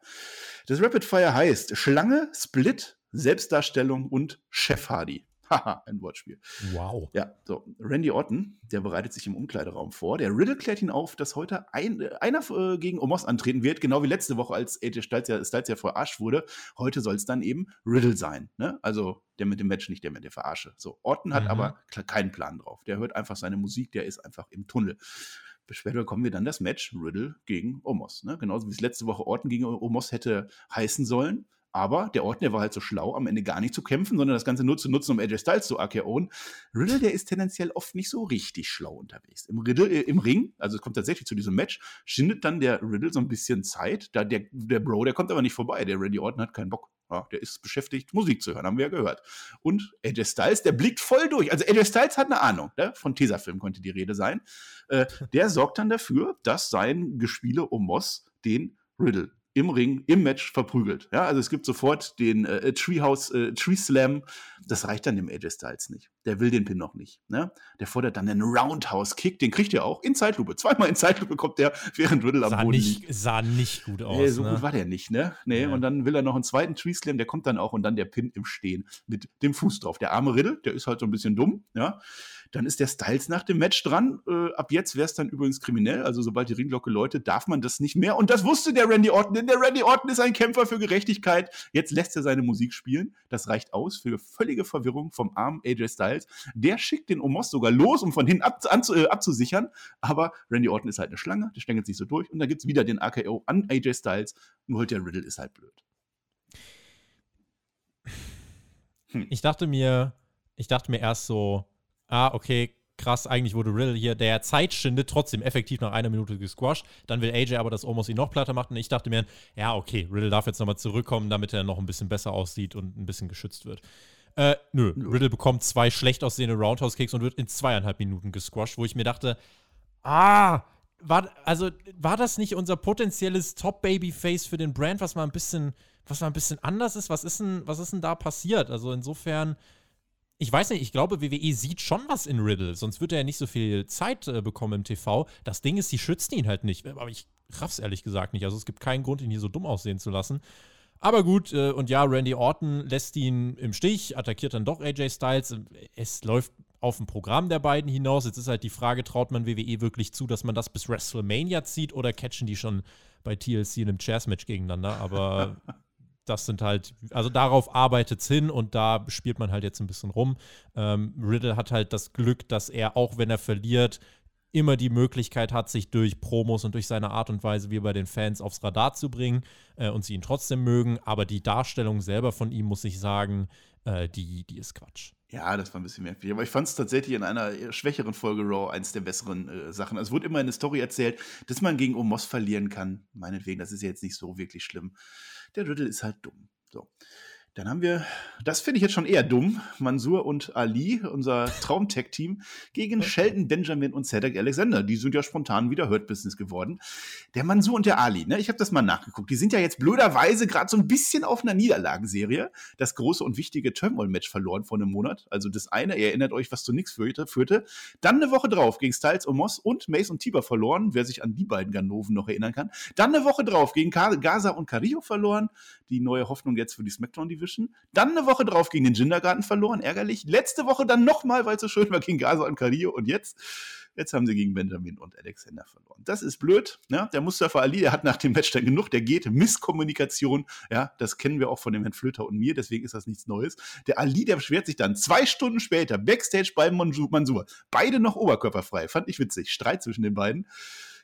Das Rapid Fire heißt Schlange, Split, Selbstdarstellung und Chef Hardy. Haha, ein Wortspiel. Wow. Ja, so. Randy Orton, der bereitet sich im Umkleideraum vor. Der Riddle klärt ihn auf, dass heute ein, äh, einer äh, gegen Omos antreten wird, genau wie letzte Woche, als AJ Styles ja, Styles ja verarscht wurde. Heute soll es dann eben Riddle sein. Ne? Also der mit dem Match, nicht der mit der Verarsche. So, Orton hat mhm. aber keinen Plan drauf. Der hört einfach seine Musik, der ist einfach im Tunnel. Später bekommen wir dann das Match Riddle gegen Omos. Ne? Genauso wie es letzte Woche Orton gegen Omos hätte heißen sollen. Aber der Orton, war halt so schlau, am Ende gar nicht zu kämpfen, sondern das Ganze nur zu nutzen, um AJ Styles zu AKOen. Riddle, der ist tendenziell oft nicht so richtig schlau unterwegs. Im, Riddle, äh, im Ring, also es kommt tatsächlich zu diesem Match, schindet dann der Riddle so ein bisschen Zeit. Da der, der Bro, der kommt aber nicht vorbei. Der Randy Orton hat keinen Bock. Ja, der ist beschäftigt, Musik zu hören, haben wir ja gehört. Und AJ Styles, der blickt voll durch. Also AJ Styles hat eine Ahnung, ne? von Tesafilm konnte die Rede sein. Äh, der sorgt dann dafür, dass sein Gespiele um Moss den Riddle im Ring, im Match verprügelt. Ja, also es gibt sofort den äh, Treehouse, äh, Tree Slam. Das reicht dann dem AJ Styles nicht. Der will den Pin noch nicht. Ne? Der fordert dann einen Roundhouse Kick, den kriegt er auch in Zeitlupe. Zweimal in Zeitlupe kommt der, während Riddle am Boden nicht, liegt. Sah nicht gut aus. Nee, so ne? gut war der nicht, ne? Nee, ja. und dann will er noch einen zweiten Tree Slam, der kommt dann auch und dann der Pin im Stehen mit dem Fuß drauf. Der arme Riddle, der ist halt so ein bisschen dumm, ja. Dann ist der Styles nach dem Match dran. Äh, ab jetzt wäre es dann übrigens kriminell. Also sobald die Ringglocke läutet, darf man das nicht mehr. Und das wusste der Randy Orton, denn der Randy Orton ist ein Kämpfer für Gerechtigkeit. Jetzt lässt er seine Musik spielen. Das reicht aus für völlige Verwirrung vom armen AJ Styles. Der schickt den Omos sogar los, um von hinten ab, äh, abzusichern. Aber Randy Orton ist halt eine Schlange, der stängelt sich so durch. Und dann gibt es wieder den AKO an AJ Styles. Nur halt der Riddle ist halt blöd. Hm. Ich dachte mir, ich dachte mir erst so, ah, okay, krass, eigentlich wurde Riddle hier, der Zeit schindet, trotzdem effektiv nach einer Minute gesquashed. Dann will AJ aber, dass Omos ihn noch platter macht. Und ich dachte mir, ja, okay, Riddle darf jetzt nochmal zurückkommen, damit er noch ein bisschen besser aussieht und ein bisschen geschützt wird. Äh, nö, Riddle bekommt zwei schlecht aussehende Roundhouse-Kicks und wird in zweieinhalb Minuten gesquashed, wo ich mir dachte, ah, war, also, war das nicht unser potenzielles Top-Baby-Face für den Brand, was mal ein bisschen, was mal ein bisschen anders ist? Was ist denn, was ist denn da passiert? Also insofern, ich weiß nicht, ich glaube, WWE sieht schon was in Riddle, sonst würde er ja nicht so viel Zeit äh, bekommen im TV. Das Ding ist, sie schützt ihn halt nicht. Aber ich raff's ehrlich gesagt nicht. Also es gibt keinen Grund, ihn hier so dumm aussehen zu lassen. Aber gut, äh, und ja, Randy Orton lässt ihn im Stich, attackiert dann doch AJ Styles. Es läuft auf ein Programm der beiden hinaus. Jetzt ist halt die Frage, traut man WWE wirklich zu, dass man das bis WrestleMania zieht oder catchen die schon bei TLC in einem Chairs-Match gegeneinander? Aber das sind halt, also darauf arbeitet es hin und da spielt man halt jetzt ein bisschen rum. Ähm, Riddle hat halt das Glück, dass er, auch wenn er verliert, immer die Möglichkeit hat, sich durch Promos und durch seine Art und Weise wie bei den Fans aufs Radar zu bringen äh, und sie ihn trotzdem mögen. Aber die Darstellung selber von ihm, muss ich sagen, äh, die, die ist Quatsch. Ja, das war ein bisschen merkwürdig. Aber ich fand es tatsächlich in einer schwächeren Folge Raw eins der besseren äh, Sachen. Also es wurde immer eine Story erzählt, dass man gegen Omos verlieren kann. Meinetwegen, das ist ja jetzt nicht so wirklich schlimm. Der Riddle ist halt dumm. So. Dann haben wir, das finde ich jetzt schon eher dumm, Mansur und Ali, unser Traum-Tech-Team, gegen Sheldon Benjamin und Cedric Alexander. Die sind ja spontan wieder Hurt Business geworden. Der Mansur und der Ali, ne, ich habe das mal nachgeguckt, die sind ja jetzt blöderweise gerade so ein bisschen auf einer Niederlagenserie. Das große und wichtige Turmoil-Match verloren vor einem Monat. Also das eine, ihr erinnert euch, was zu nichts führte, führte. Dann eine Woche drauf gegen Styles, Omos und Mace und Tiber verloren, wer sich an die beiden Ganoven noch erinnern kann. Dann eine Woche drauf gegen Gaza und Carrillo verloren. Die neue Hoffnung jetzt für die Smackdown-Division Division. Dann eine Woche drauf gegen den Gindergarten verloren, ärgerlich. Letzte Woche dann nochmal, weil es so schön war, gegen Gaza und Carillo. Und jetzt, jetzt haben sie gegen Benjamin und Alexander verloren. Das ist blöd. Ja? Der Mustafa Ali, der hat nach dem Match dann genug, der geht. Misskommunikation, ja, das kennen wir auch von dem Herrn Flöter und mir, deswegen ist das nichts Neues. Der Ali, der beschwert sich dann zwei Stunden später, Backstage beim Mansur. Beide noch oberkörperfrei. Fand ich witzig. Streit zwischen den beiden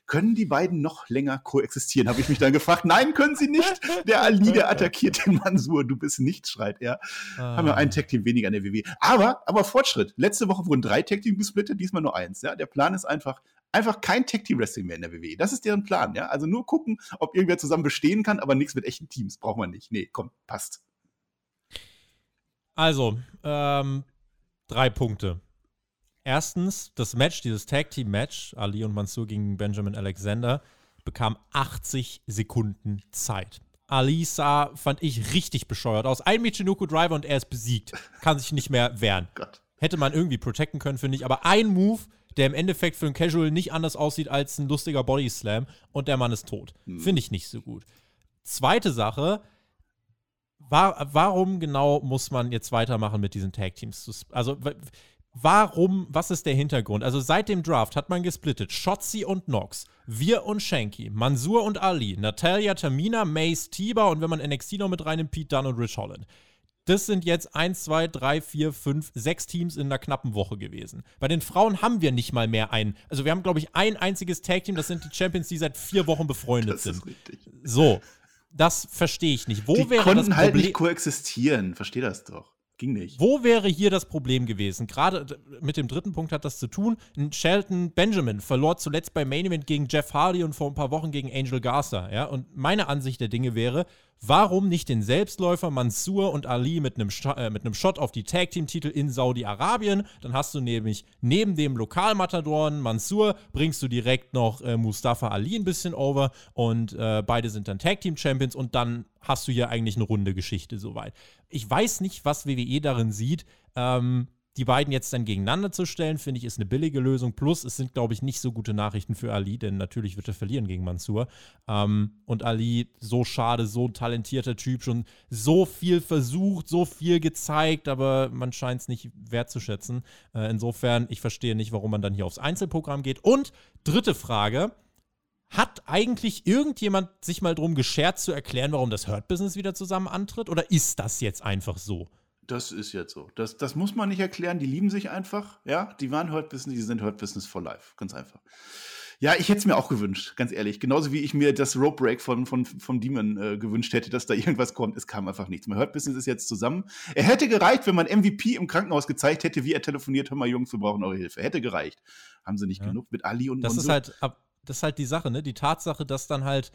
können die beiden noch länger koexistieren? Habe ich mich dann gefragt. Nein, können sie nicht. Der Ali, der attackiert den Mansur. Du bist nichts, schreit er. Ah. Haben wir ein Tag-Team weniger an der WW. Aber, aber Fortschritt. Letzte Woche wurden drei Tag-Teams gesplittet, diesmal nur eins. Ja? Der Plan ist einfach, einfach kein Tag-Team-Wrestling mehr in der WWE. Das ist deren Plan. Ja? Also nur gucken, ob irgendwer zusammen bestehen kann, aber nichts mit echten Teams. Braucht man nicht. Nee, komm, passt. Also, ähm, drei Punkte. Erstens, das Match, dieses Tag-Team-Match, Ali und Mansur gegen Benjamin Alexander, bekam 80 Sekunden Zeit. Ali sah, fand ich, richtig bescheuert aus. Ein Michinoku Driver und er ist besiegt. Kann sich nicht mehr wehren. Gott. Hätte man irgendwie protecten können, finde ich. Aber ein Move, der im Endeffekt für einen Casual nicht anders aussieht als ein lustiger Body Slam und der Mann ist tot. Hm. Finde ich nicht so gut. Zweite Sache, war, warum genau muss man jetzt weitermachen mit diesen Tag Teams? Also, Warum, was ist der Hintergrund? Also seit dem Draft hat man gesplittet. Shotzi und Nox, wir und Shanky, Mansur und Ali, Natalia, Tamina, Mace, Tiber und wenn man NXT noch mit reinnimmt, Pete Dunn und Rich Holland. Das sind jetzt 1, 2, 3, 4, 5, 6 Teams in einer knappen Woche gewesen. Bei den Frauen haben wir nicht mal mehr ein. Also wir haben, glaube ich, ein einziges Tag-Team, das sind die Champions, die seit vier Wochen befreundet das sind. Ist richtig. So, das verstehe ich nicht. Wo die wäre konnten das halt nicht koexistieren, verstehe das doch. Ging nicht. Wo wäre hier das Problem gewesen? Gerade mit dem dritten Punkt hat das zu tun. Shelton Benjamin verlor zuletzt bei Main Event gegen Jeff Hardy und vor ein paar Wochen gegen Angel Garza. Ja? Und meine Ansicht der Dinge wäre, Warum nicht den Selbstläufer Mansur und Ali mit einem, äh, mit einem Shot auf die Tag-Team-Titel in Saudi-Arabien? Dann hast du nämlich neben dem Lokalmatadoren Mansur bringst du direkt noch äh, Mustafa Ali ein bisschen over und äh, beide sind dann Tag-Team-Champions und dann hast du hier eigentlich eine runde Geschichte soweit. Ich weiß nicht, was WWE darin sieht. Ähm, die beiden jetzt dann gegeneinander zu stellen, finde ich, ist eine billige Lösung. Plus, es sind, glaube ich, nicht so gute Nachrichten für Ali, denn natürlich wird er verlieren gegen Mansur. Ähm, und Ali, so schade, so ein talentierter Typ, schon so viel versucht, so viel gezeigt, aber man scheint es nicht wertzuschätzen. Äh, insofern, ich verstehe nicht, warum man dann hier aufs Einzelprogramm geht. Und dritte Frage. Hat eigentlich irgendjemand sich mal drum geschert zu erklären, warum das Hurt-Business wieder zusammen antritt? Oder ist das jetzt einfach so? Das ist jetzt so. Das, das muss man nicht erklären. Die lieben sich einfach. Ja, die waren Hurt Business, die sind Hurt Business for Life. Ganz einfach. Ja, ich hätte es mir auch gewünscht, ganz ehrlich. Genauso wie ich mir das Rope Break von, von, von Demon äh, gewünscht hätte, dass da irgendwas kommt. Es kam einfach nichts. Man hört Business ist jetzt zusammen. Er hätte gereicht, wenn man MVP im Krankenhaus gezeigt hätte, wie er telefoniert. Hör mal, Jungs, wir brauchen eure Hilfe. Hätte gereicht. Haben sie nicht ja. genug mit Ali und Das Monzo. ist halt, das ist halt die Sache, ne? Die Tatsache, dass dann halt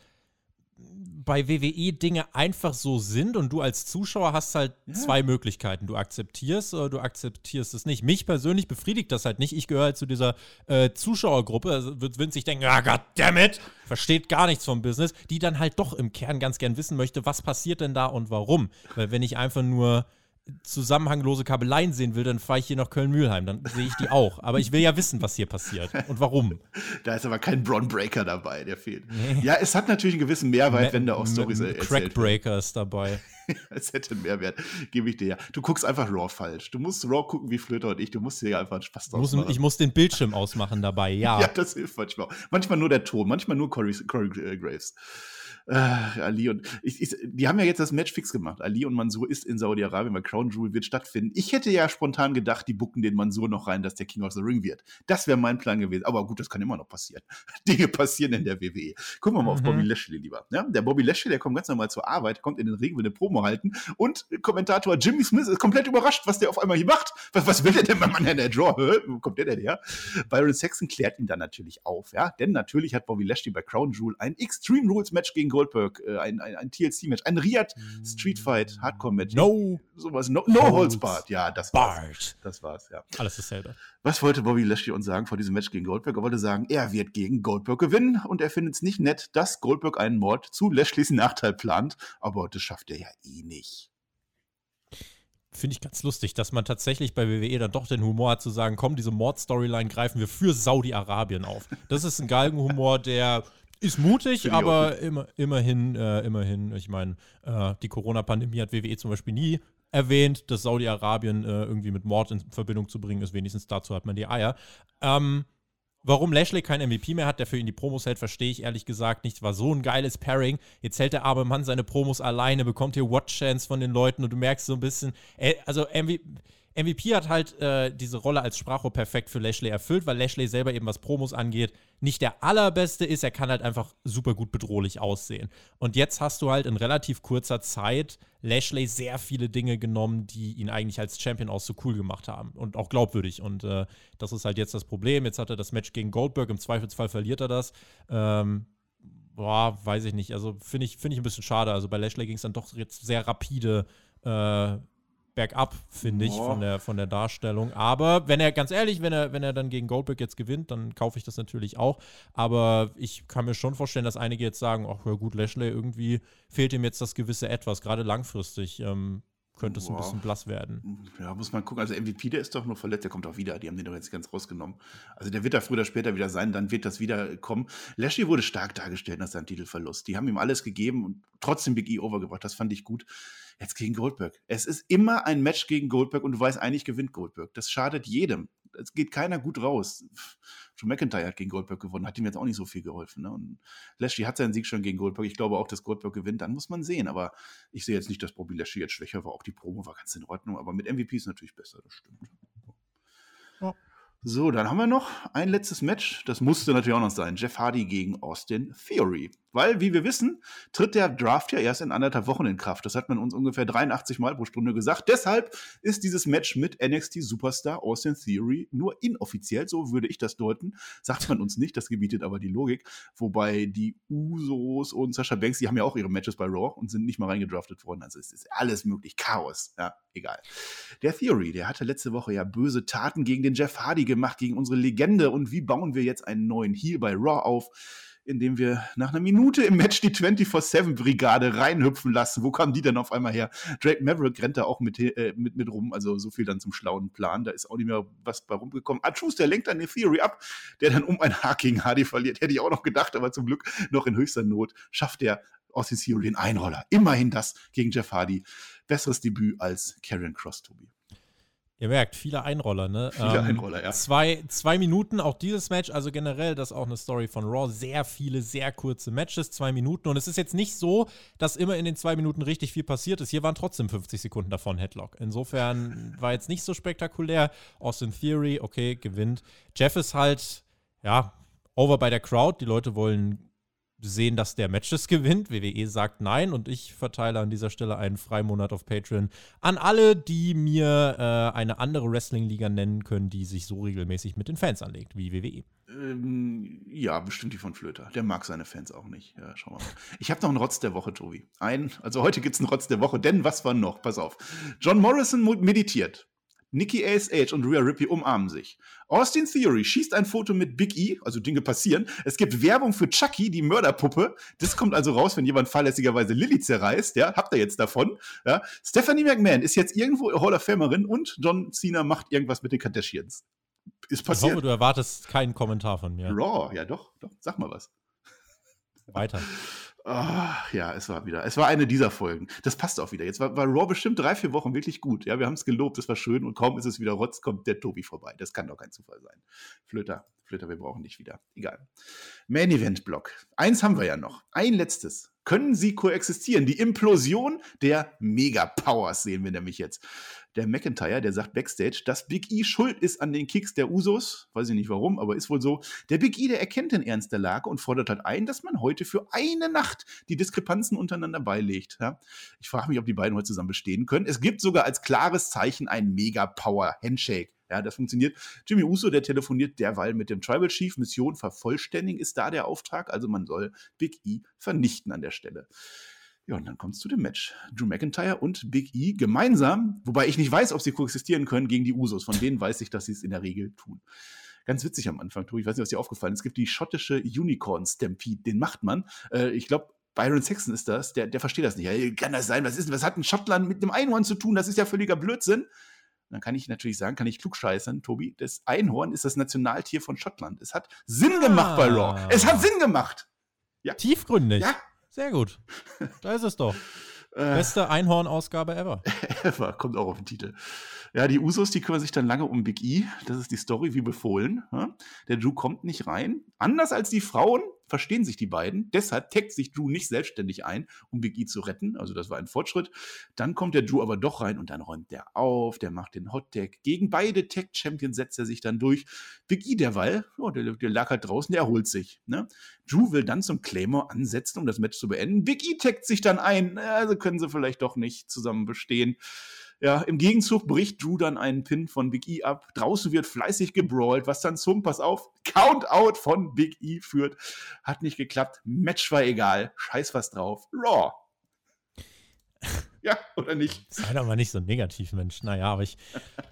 bei WWE Dinge einfach so sind und du als Zuschauer hast halt ja. zwei Möglichkeiten. Du akzeptierst oder du akzeptierst es nicht. Mich persönlich befriedigt das halt nicht. Ich gehöre halt zu dieser äh, Zuschauergruppe, also wird Vince sich denken, ah, goddammit, versteht gar nichts vom Business, die dann halt doch im Kern ganz gern wissen möchte, was passiert denn da und warum. Weil wenn ich einfach nur zusammenhanglose Kabeleien sehen will, dann fahre ich hier nach Köln-Mühlheim. Dann sehe ich die auch. Aber ich will ja wissen, was hier passiert und warum. Da ist aber kein Braun-Breaker dabei, der fehlt. Nee. Ja, es hat natürlich einen gewissen Mehrwert, wenn da auch Storys erzählt Crackbreaker ist dabei. es hätte einen Mehrwert, gebe ich dir ja. Du guckst einfach Raw falsch. Du musst Raw gucken wie Flöter und ich. Du musst dir ja einfach einen Spaß draus machen. Ich muss den Bildschirm ausmachen dabei, ja. ja, das hilft manchmal. Manchmal nur der Ton, manchmal nur Corey, Corey Graves. Äh, Ali und ich, ich, die haben ja jetzt das Match fix gemacht. Ali und Mansur ist in Saudi-Arabien, weil Crown Jewel wird stattfinden. Ich hätte ja spontan gedacht, die bucken den Mansur noch rein, dass der King of the Ring wird. Das wäre mein Plan gewesen. Aber gut, das kann immer noch passieren. Dinge passieren in der WWE. Gucken wir mal mhm. auf Bobby Lashley lieber. Ja, der Bobby Lashley, der kommt ganz normal zur Arbeit, kommt in den Ring, will eine Promo halten und Kommentator Jimmy Smith ist komplett überrascht, was der auf einmal hier macht. Was, was will der denn, mein Mann in der Draw? Wo kommt der denn her? Byron Saxon klärt ihn dann natürlich auf, ja, denn natürlich hat Bobby Lashley bei Crown Jewel ein Extreme Rules Match gegen Goldberg, äh, ein, ein, ein TLC-Match, ein Riyadh Street Fight Hardcore-Match. No. Sowas. No, no Holds Barred. Ja, das war's. Das war's, ja. Alles dasselbe. Was wollte Bobby Lashley uns sagen vor diesem Match gegen Goldberg? Er wollte sagen, er wird gegen Goldberg gewinnen und er findet es nicht nett, dass Goldberg einen Mord zu Lashleys Nachteil plant, aber das schafft er ja eh nicht finde ich ganz lustig, dass man tatsächlich bei WWE dann doch den Humor hat zu sagen, komm, diese Mord-Storyline greifen wir für Saudi-Arabien auf. Das ist ein Galgenhumor, der ist mutig, aber immer, immerhin, äh, immerhin, ich meine, äh, die Corona-Pandemie hat WWE zum Beispiel nie erwähnt, dass Saudi-Arabien äh, irgendwie mit Mord in Verbindung zu bringen ist. Wenigstens dazu hat man die Eier. Ähm, Warum Lashley kein MVP mehr hat, der für ihn die Promos hält, verstehe ich ehrlich gesagt nicht. War so ein geiles Pairing. Jetzt hält der arme Mann seine Promos alleine, bekommt hier Watch-Chance von den Leuten und du merkst so ein bisschen, also MVP MVP hat halt äh, diese Rolle als Sprachrohr perfekt für Lashley erfüllt, weil Lashley selber eben, was Promos angeht, nicht der allerbeste ist. Er kann halt einfach super gut bedrohlich aussehen. Und jetzt hast du halt in relativ kurzer Zeit Lashley sehr viele Dinge genommen, die ihn eigentlich als Champion auch so cool gemacht haben und auch glaubwürdig. Und äh, das ist halt jetzt das Problem. Jetzt hat er das Match gegen Goldberg. Im Zweifelsfall verliert er das. Ähm, boah, weiß ich nicht. Also finde ich, find ich ein bisschen schade. Also bei Lashley ging es dann doch jetzt sehr rapide. Äh, bergab, finde ich, von der, von der Darstellung. Aber wenn er, ganz ehrlich, wenn er, wenn er dann gegen Goldberg jetzt gewinnt, dann kaufe ich das natürlich auch. Aber ich kann mir schon vorstellen, dass einige jetzt sagen, ach ja gut, Lashley, irgendwie fehlt ihm jetzt das gewisse Etwas, gerade langfristig. Ähm, könnte es ein bisschen blass werden. Ja, muss man gucken. Also MVP, der ist doch nur verletzt, der kommt auch wieder. Die haben den doch jetzt ganz rausgenommen. Also der wird da früher oder später wieder sein, dann wird das wieder kommen. Lashley wurde stark dargestellt nach seinem Titelverlust. Die haben ihm alles gegeben und trotzdem Big E overgebracht. Das fand ich gut jetzt gegen Goldberg. Es ist immer ein Match gegen Goldberg und du weißt, eigentlich gewinnt Goldberg. Das schadet jedem. Es geht keiner gut raus. Schon McIntyre hat gegen Goldberg gewonnen, hat ihm jetzt auch nicht so viel geholfen. Ne? Und Lashley hat seinen Sieg schon gegen Goldberg. Ich glaube auch, dass Goldberg gewinnt. Dann muss man sehen. Aber ich sehe jetzt nicht, dass Bobby Lashley jetzt schwächer war. Auch die Promo war ganz in Ordnung. Aber mit MVP ist natürlich besser, das stimmt. Ja. So, dann haben wir noch ein letztes Match. Das musste natürlich auch noch sein. Jeff Hardy gegen Austin Theory. Weil, wie wir wissen, tritt der Draft ja erst in anderthalb Wochen in Kraft. Das hat man uns ungefähr 83 Mal pro Stunde gesagt. Deshalb ist dieses Match mit NXT Superstar Austin Theory nur inoffiziell, so würde ich das deuten. Sagt man uns nicht, das gebietet aber die Logik. Wobei die Usos und Sascha Banks, die haben ja auch ihre Matches bei Raw und sind nicht mal reingedraftet worden. Also es ist alles möglich. Chaos. Ja, egal. Der Theory, der hatte letzte Woche ja böse Taten gegen den Jeff Hardy gemacht, gegen unsere Legende. Und wie bauen wir jetzt einen neuen Heel bei Raw auf? Indem wir nach einer Minute im Match die 24-7-Brigade reinhüpfen lassen. Wo kamen die denn auf einmal her? Drake Maverick rennt da auch mit, äh, mit, mit rum, also so viel dann zum schlauen Plan. Da ist auch nicht mehr was bei rumgekommen. Achus, der lenkt dann eine Theory ab, der dann um ein gegen Hardy verliert. Hätte ich auch noch gedacht, aber zum Glück noch in höchster Not schafft er aus der Theory den Einroller. Immerhin das gegen Jeff Hardy. Besseres Debüt als Karrion Cross, Tobi. Ihr merkt, viele Einroller, ne? Viele ähm, Einroller, ja. Zwei, zwei Minuten, auch dieses Match, also generell, das ist auch eine Story von Raw. Sehr viele, sehr kurze Matches, zwei Minuten. Und es ist jetzt nicht so, dass immer in den zwei Minuten richtig viel passiert ist. Hier waren trotzdem 50 Sekunden davon Headlock. Insofern war jetzt nicht so spektakulär. Austin Theory, okay, gewinnt. Jeff ist halt, ja, over bei der Crowd. Die Leute wollen sehen, dass der Matches gewinnt. WWE sagt nein und ich verteile an dieser Stelle einen Freimonat auf Patreon an alle, die mir äh, eine andere Wrestling-Liga nennen können, die sich so regelmäßig mit den Fans anlegt, wie WWE. Ähm, ja, bestimmt die von Flöter. Der mag seine Fans auch nicht. Ja, schauen mal. Ich habe noch einen Rotz der Woche, Tobi. Ein, also heute gibt es einen Rotz der Woche, denn was war noch? Pass auf. John Morrison meditiert. Nikki ASH und Rhea Ripley umarmen sich. Austin Theory schießt ein Foto mit Big E, also Dinge passieren. Es gibt Werbung für Chucky, die Mörderpuppe. Das kommt also raus, wenn jemand fahrlässigerweise Lilly zerreißt. Ja, habt ihr jetzt davon. Ja. Stephanie McMahon ist jetzt irgendwo Hall of Famerin und John Cena macht irgendwas mit den Kardashians. Ist passiert. Ich hoffe, du erwartest keinen Kommentar von mir. Raw, ja doch, doch. Sag mal was. Weiter. Oh, ja, es war wieder. Es war eine dieser Folgen. Das passt auch wieder. Jetzt war, war Raw bestimmt drei, vier Wochen wirklich gut. Ja, wir haben es gelobt, es war schön und kaum ist es wieder Rotz, kommt der Tobi vorbei. Das kann doch kein Zufall sein. Flöter, Flöter, wir brauchen dich wieder. Egal. Main Event Block. Eins haben wir ja noch. Ein letztes. Können sie koexistieren? Die Implosion der Megapowers sehen wir nämlich jetzt der McIntyre, der sagt backstage, dass Big E schuld ist an den Kicks der Usos. Weiß ich nicht warum, aber ist wohl so. Der Big E, der erkennt den Ernst der Lage und fordert halt ein, dass man heute für eine Nacht die Diskrepanzen untereinander beilegt. Ja? Ich frage mich, ob die beiden heute zusammen bestehen können. Es gibt sogar als klares Zeichen ein Mega-Power-Handshake. Ja, das funktioniert. Jimmy Uso, der telefoniert derweil mit dem Tribal Chief. Mission vervollständigen ist da der Auftrag. Also man soll Big E vernichten an der Stelle. Ja, und dann kommt es zu dem Match. Drew McIntyre und Big E gemeinsam, wobei ich nicht weiß, ob sie koexistieren können gegen die Usos. Von denen weiß ich, dass sie es in der Regel tun. Ganz witzig am Anfang, Tobi. Ich weiß nicht, was dir aufgefallen ist. Es gibt die schottische Unicorn Stampede. Den macht man. Äh, ich glaube, Byron Saxon ist das. Der, der versteht das nicht. Ja, kann das sein? Was, ist, was hat ein Schottland mit einem Einhorn zu tun? Das ist ja völliger Blödsinn. Dann kann ich natürlich sagen, kann ich klugscheißern, Tobi, das Einhorn ist das Nationaltier von Schottland. Es hat Sinn gemacht ah. bei Raw. Es hat Sinn gemacht. Ja. Tiefgründig. Ja, sehr gut. Da ist es doch. Äh. Beste Einhorn-Ausgabe ever. ever, kommt auch auf den Titel. Ja, die Usos, die kümmern sich dann lange um Big E. Das ist die Story wie befohlen. Der Drew kommt nicht rein. Anders als die Frauen verstehen sich die beiden. Deshalb taggt sich Drew nicht selbstständig ein, um Big E zu retten. Also das war ein Fortschritt. Dann kommt der Drew aber doch rein und dann räumt der auf, der macht den Hot Tag. Gegen beide Tag Champions setzt er sich dann durch. Big E derweil, oh, der, der lag halt draußen, der erholt sich. Ne? Drew will dann zum Claymore ansetzen, um das Match zu beenden. Big E taggt sich dann ein. Also können sie vielleicht doch nicht zusammen bestehen. Ja, im Gegenzug bricht Drew dann einen Pin von Big E ab. Draußen wird fleißig gebrawlt, was dann zum, pass auf, Countout von Big E führt. Hat nicht geklappt. Match war egal. Scheiß was drauf. Raw. Ja, oder nicht? Sei doch mal nicht so negativ, Mensch. Naja, aber ich.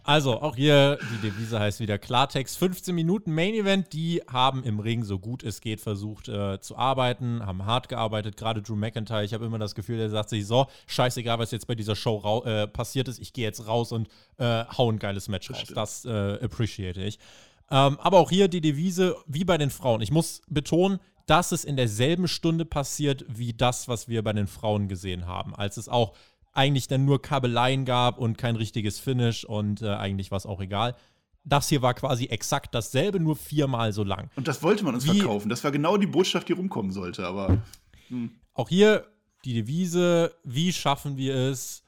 Also, auch hier, die Devise heißt wieder Klartext. 15 Minuten Main Event. Die haben im Ring so gut es geht versucht äh, zu arbeiten, haben hart gearbeitet. Gerade Drew McIntyre. Ich habe immer das Gefühl, der sagt sich so: Scheißegal, was jetzt bei dieser Show äh, passiert ist. Ich gehe jetzt raus und äh, hau ein geiles Match raus. Das äh, appreciate ich. Ähm, aber auch hier die Devise, wie bei den Frauen. Ich muss betonen, dass es in derselben Stunde passiert wie das, was wir bei den Frauen gesehen haben, als es auch eigentlich dann nur Kabeleien gab und kein richtiges Finish und äh, eigentlich war es auch egal. Das hier war quasi exakt dasselbe, nur viermal so lang. Und das wollte man uns Wie, verkaufen. Das war genau die Botschaft, die rumkommen sollte, aber. Hm. Auch hier die Devise: Wie schaffen wir es,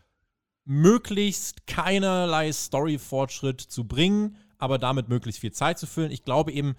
möglichst keinerlei Story-Fortschritt zu bringen, aber damit möglichst viel Zeit zu füllen? Ich glaube eben,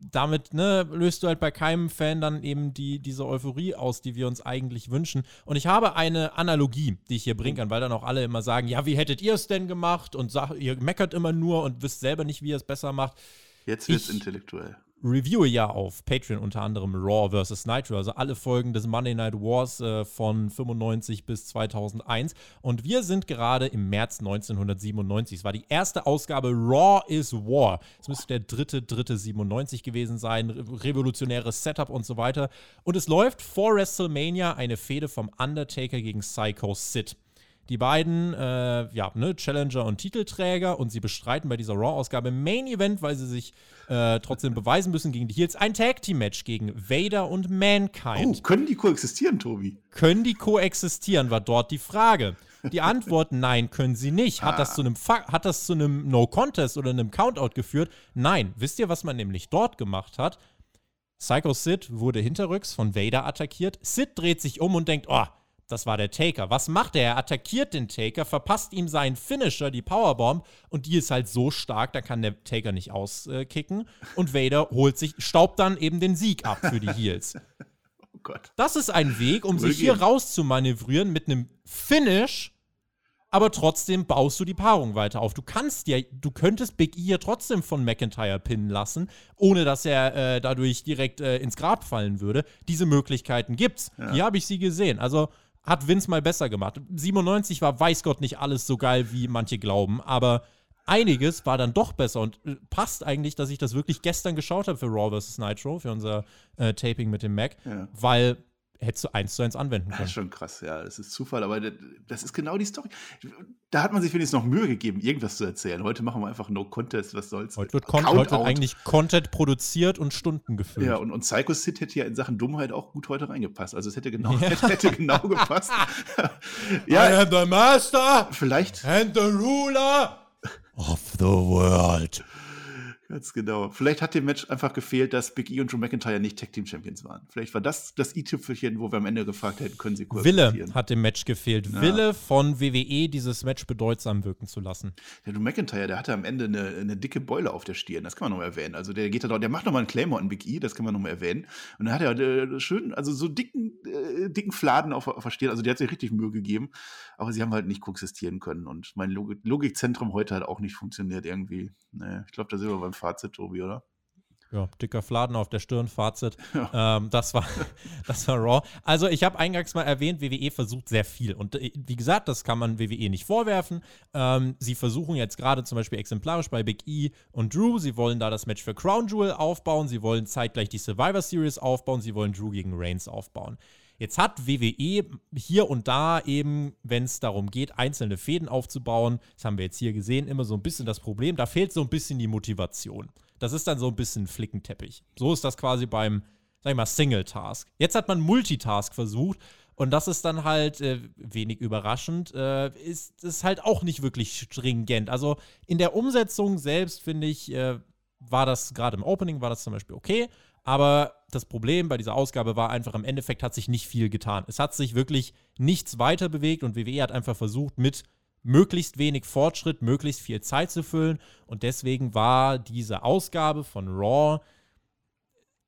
damit ne, löst du halt bei keinem Fan dann eben die, diese Euphorie aus, die wir uns eigentlich wünschen. Und ich habe eine Analogie, die ich hier bringen kann, weil dann auch alle immer sagen, ja, wie hättet ihr es denn gemacht? Und sag, ihr meckert immer nur und wisst selber nicht, wie ihr es besser macht. Jetzt wird es intellektuell reviewe ja auf Patreon unter anderem Raw vs. Nitro, also alle Folgen des Monday Night Wars äh, von 95 bis 2001. Und wir sind gerade im März 1997. Es war die erste Ausgabe Raw is War. Es müsste der dritte, dritte 97 gewesen sein. Revolutionäres Setup und so weiter. Und es läuft vor WrestleMania eine Fehde vom Undertaker gegen Psycho Sid. Die beiden, äh, ja, ne, Challenger und Titelträger und sie bestreiten bei dieser Raw-Ausgabe Main Event, weil sie sich äh, trotzdem beweisen müssen gegen die Heels, ein Tag-Team-Match gegen Vader und Mankind. Oh, können die koexistieren, Tobi? Können die koexistieren, war dort die Frage. Die Antwort, nein, können sie nicht. Hat ah. das zu einem hat das zu einem No-Contest oder einem Countout geführt? Nein. Wisst ihr, was man nämlich dort gemacht hat? Psycho Sid wurde hinterrücks von Vader attackiert. Sid dreht sich um und denkt, oh, das war der Taker. Was macht er? Er attackiert den Taker, verpasst ihm seinen Finisher, die Powerbomb, und die ist halt so stark, da kann der Taker nicht auskicken. Und Vader holt sich, staubt dann eben den Sieg ab für die Heels. oh Gott. Das ist ein Weg, um sich hier rauszumanövrieren mit einem Finish, aber trotzdem baust du die Paarung weiter auf. Du kannst ja, du könntest Big E ja trotzdem von McIntyre pinnen lassen, ohne dass er äh, dadurch direkt äh, ins Grab fallen würde. Diese Möglichkeiten gibt's. Ja. Hier habe ich sie gesehen. Also hat Vince mal besser gemacht. 97 war weiß Gott nicht alles so geil, wie manche glauben, aber einiges war dann doch besser und äh, passt eigentlich, dass ich das wirklich gestern geschaut habe für Raw vs. Nitro, für unser äh, Taping mit dem Mac, ja. weil hättest du eins zu eins anwenden können. Das ist schon krass, ja. Das ist Zufall, aber das ist genau die Story. Da hat man sich wenigstens noch Mühe gegeben, irgendwas zu erzählen. Heute machen wir einfach No Contest, was soll's. Heute wird, Con heute wird eigentlich Content produziert und Stunden gefüllt. Ja, und, und Psycho Sid hätte ja in Sachen Dummheit auch gut heute reingepasst. Also es hätte genau, ja. hätte, hätte, genau gepasst. ja, I am the master vielleicht. And the ruler of the world. Ganz genau. Vielleicht hat dem Match einfach gefehlt, dass Big E und Drew McIntyre nicht Tag Team Champions waren. Vielleicht war das das i-Tüpfelchen, wo wir am Ende gefragt hätten, können sie kurz Wille hat dem Match gefehlt. Ja. Wille von WWE, dieses Match bedeutsam wirken zu lassen. Der Drew McIntyre, der hatte am Ende eine, eine dicke Beule auf der Stirn. Das kann man nochmal erwähnen. Also der geht da, der macht nochmal einen Claymore an Big E, das kann man nochmal erwähnen. Und dann hat er äh, schön, also so dicken, äh, dicken Fladen auf, auf der Stirn. Also der hat sich richtig Mühe gegeben. Aber sie haben halt nicht koexistieren können. Und mein Logik Logikzentrum heute hat auch nicht funktioniert irgendwie. Nee, ich glaube, da sind wir beim Fazit, Tobi, oder? Ja, dicker Fladen auf der Stirn, Fazit. Ja. Ähm, das, war, das war Raw. Also, ich habe eingangs mal erwähnt, WWE versucht sehr viel. Und äh, wie gesagt, das kann man WWE nicht vorwerfen. Ähm, sie versuchen jetzt gerade zum Beispiel exemplarisch bei Big E und Drew, sie wollen da das Match für Crown Jewel aufbauen, sie wollen zeitgleich die Survivor Series aufbauen, sie wollen Drew gegen Reigns aufbauen. Jetzt hat WWE hier und da eben, wenn es darum geht, einzelne Fäden aufzubauen, das haben wir jetzt hier gesehen, immer so ein bisschen das Problem, da fehlt so ein bisschen die Motivation. Das ist dann so ein bisschen Flickenteppich. So ist das quasi beim, sag ich mal, Single-Task. Jetzt hat man Multitask versucht und das ist dann halt äh, wenig überraschend, äh, ist es halt auch nicht wirklich stringent. Also in der Umsetzung selbst, finde ich, äh, war das gerade im Opening, war das zum Beispiel okay. Aber das Problem bei dieser Ausgabe war einfach, im Endeffekt hat sich nicht viel getan. Es hat sich wirklich nichts weiter bewegt und WWE hat einfach versucht, mit möglichst wenig Fortschritt, möglichst viel Zeit zu füllen. Und deswegen war diese Ausgabe von Raw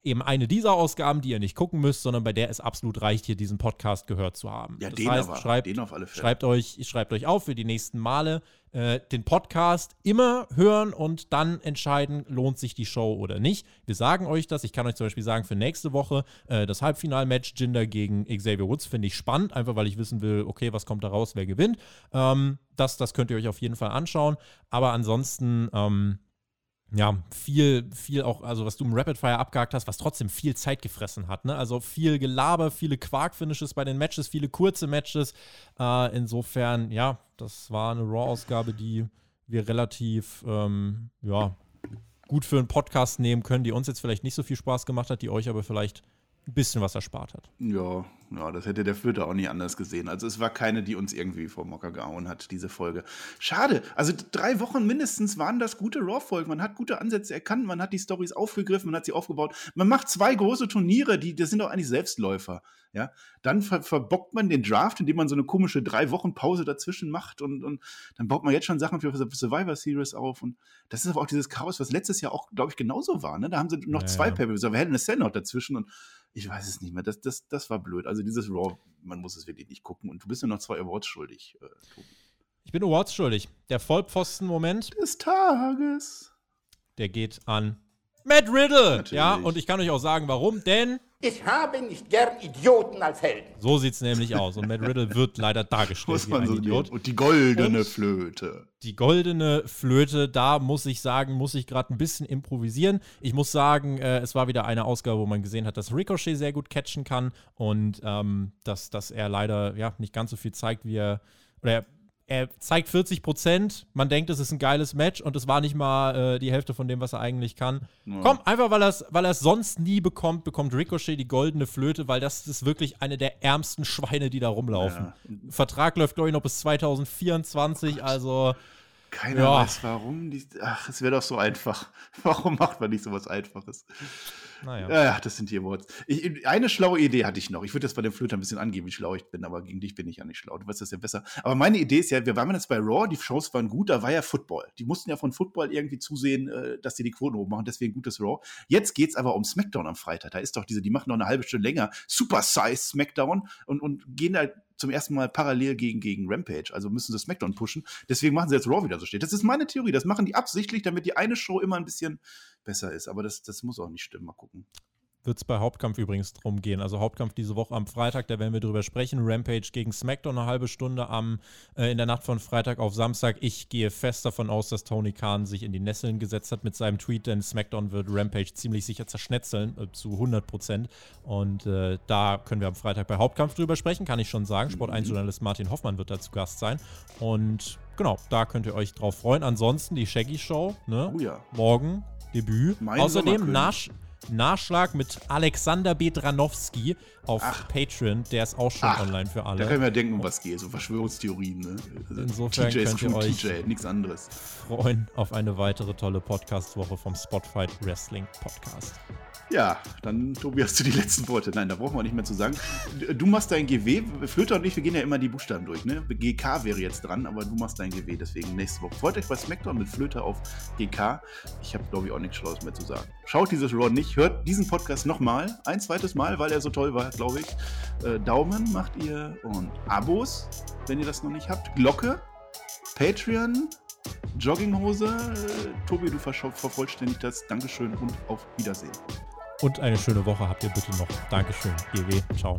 eben eine dieser Ausgaben, die ihr nicht gucken müsst, sondern bei der es absolut reicht, hier diesen Podcast gehört zu haben. Ja, das den heißt, aber, schreibt, den auf alle Fälle. Schreibt euch, schreibt euch auf für die nächsten Male äh, den Podcast immer hören und dann entscheiden, lohnt sich die Show oder nicht. Wir sagen euch das. Ich kann euch zum Beispiel sagen, für nächste Woche äh, das Halbfinalmatch Jinder gegen Xavier Woods finde ich spannend, einfach weil ich wissen will, okay, was kommt da raus, wer gewinnt. Ähm, das, das könnt ihr euch auf jeden Fall anschauen. Aber ansonsten, ähm, ja, viel, viel auch, also was du im Rapid Fire abgehakt hast, was trotzdem viel Zeit gefressen hat. Ne? Also viel Gelaber, viele Quark-Finishes bei den Matches, viele kurze Matches. Äh, insofern, ja, das war eine Raw-Ausgabe, die wir relativ, ähm, ja, gut für einen Podcast nehmen können, die uns jetzt vielleicht nicht so viel Spaß gemacht hat, die euch aber vielleicht ein bisschen was erspart hat. Ja, ja, das hätte der Fürther auch nicht anders gesehen. Also es war keine, die uns irgendwie vor Mocker gehauen hat, diese Folge. Schade. Also drei Wochen mindestens waren das gute Raw-Folgen. Man hat gute Ansätze erkannt, man hat die Stories aufgegriffen, man hat sie aufgebaut. Man macht zwei große Turniere, die, das sind doch eigentlich Selbstläufer. Ja, dann ver verbockt man den Draft, indem man so eine komische drei Wochen Pause dazwischen macht und, und dann baut man jetzt schon Sachen für Survivor Series auf und das ist aber auch dieses Chaos, was letztes Jahr auch, glaube ich, genauso war. Ne? Da haben sie noch ja, zwei ja. Pay-Per-Views, aber wir hätten eine Cell noch dazwischen und ich weiß es nicht mehr. Das, das, das war blöd. Also dieses Raw, man muss es wirklich nicht gucken. Und du bist mir noch zwei Awards schuldig, äh, Tobi. Ich bin Awards schuldig. Der Vollpfosten-Moment des Tages. Der geht an Matt Riddle. Natürlich. Ja, und ich kann euch auch sagen, warum. Denn ich habe nicht gern Idioten als Helden. So sieht es nämlich aus. Und Matt Riddle wird leider dargestellt wie ein so Idiot. Und die goldene und Flöte. Die goldene Flöte, da muss ich sagen, muss ich gerade ein bisschen improvisieren. Ich muss sagen, äh, es war wieder eine Ausgabe, wo man gesehen hat, dass Ricochet sehr gut catchen kann und ähm, dass, dass er leider ja, nicht ganz so viel zeigt, wie er. Oder er er zeigt 40 Prozent, man denkt, es ist ein geiles Match und es war nicht mal äh, die Hälfte von dem, was er eigentlich kann. Ja. Komm, einfach weil er es weil sonst nie bekommt, bekommt Ricochet die goldene Flöte, weil das ist wirklich eine der ärmsten Schweine, die da rumlaufen. Ja. Vertrag läuft, glaube ich, noch bis 2024, oh also. Keiner ja. weiß warum. Die, ach, es wäre doch so einfach. Warum macht man nicht so was Einfaches? Naja. Ja, das sind die Awards. Ich, eine schlaue Idee hatte ich noch. Ich würde das bei dem Flöter ein bisschen angeben, wie schlau ich bin, aber gegen dich bin ich ja nicht schlau. Du weißt das ja besser. Aber meine Idee ist ja, wir waren jetzt bei Raw, die Shows waren gut, da war ja Football. Die mussten ja von Football irgendwie zusehen, äh, dass sie die Quoten hoch machen, deswegen gutes Raw. Jetzt geht es aber um SmackDown am Freitag. Da ist doch diese, die machen noch eine halbe Stunde länger, Super Size SmackDown und, und gehen da zum ersten Mal parallel gegen, gegen Rampage. Also müssen sie SmackDown pushen. Deswegen machen sie jetzt Raw wieder so steht. Das ist meine Theorie. Das machen die absichtlich, damit die eine Show immer ein bisschen besser ist. Aber das, das muss auch nicht stimmen. Mal gucken wird es bei Hauptkampf übrigens drum gehen. Also Hauptkampf diese Woche am Freitag, da werden wir drüber sprechen. Rampage gegen SmackDown eine halbe Stunde am, äh, in der Nacht von Freitag auf Samstag. Ich gehe fest davon aus, dass Tony Khan sich in die Nesseln gesetzt hat mit seinem Tweet, denn SmackDown wird Rampage ziemlich sicher zerschnetzeln, äh, zu 100 Prozent. Und äh, da können wir am Freitag bei Hauptkampf drüber sprechen, kann ich schon sagen. Sport 1-Journalist Martin Hoffmann wird da zu Gast sein. Und genau, da könnt ihr euch drauf freuen. Ansonsten die Shaggy Show, ne? Oh ja. Morgen, Debüt. Mein Außerdem Nash Nachschlag mit Alexander Bedranowski auf Ach. Patreon. Der ist auch schon Ach, online für alle. Da können wir denken, um was geht. So Verschwörungstheorien. Ne? Also Insofern TJ könnt ihr euch TJ, nichts anderes. freuen auf eine weitere tolle Podcast-Woche vom Spotfight Wrestling Podcast. Ja, dann, Tobi, hast du die letzten Worte. Nein, da brauchen wir nicht mehr zu sagen. Du machst dein GW. Flöter und ich, wir gehen ja immer die Buchstaben durch. Ne? GK wäre jetzt dran, aber du machst dein GW. Deswegen nächste Woche. Freut euch bei SmackDown mit Flöter auf GK. Ich habe, glaube ich, auch nichts Schlaues mehr zu sagen. Schaut dieses Raw nicht. Hört diesen Podcast nochmal. Ein zweites Mal, weil er so toll war, glaube ich. Äh, Daumen macht ihr und Abos, wenn ihr das noch nicht habt. Glocke. Patreon. Jogginghose. Äh, Tobi, du vervollständigt das. Dankeschön und auf Wiedersehen. Und eine schöne Woche habt ihr bitte noch. Dankeschön. GW. Ciao.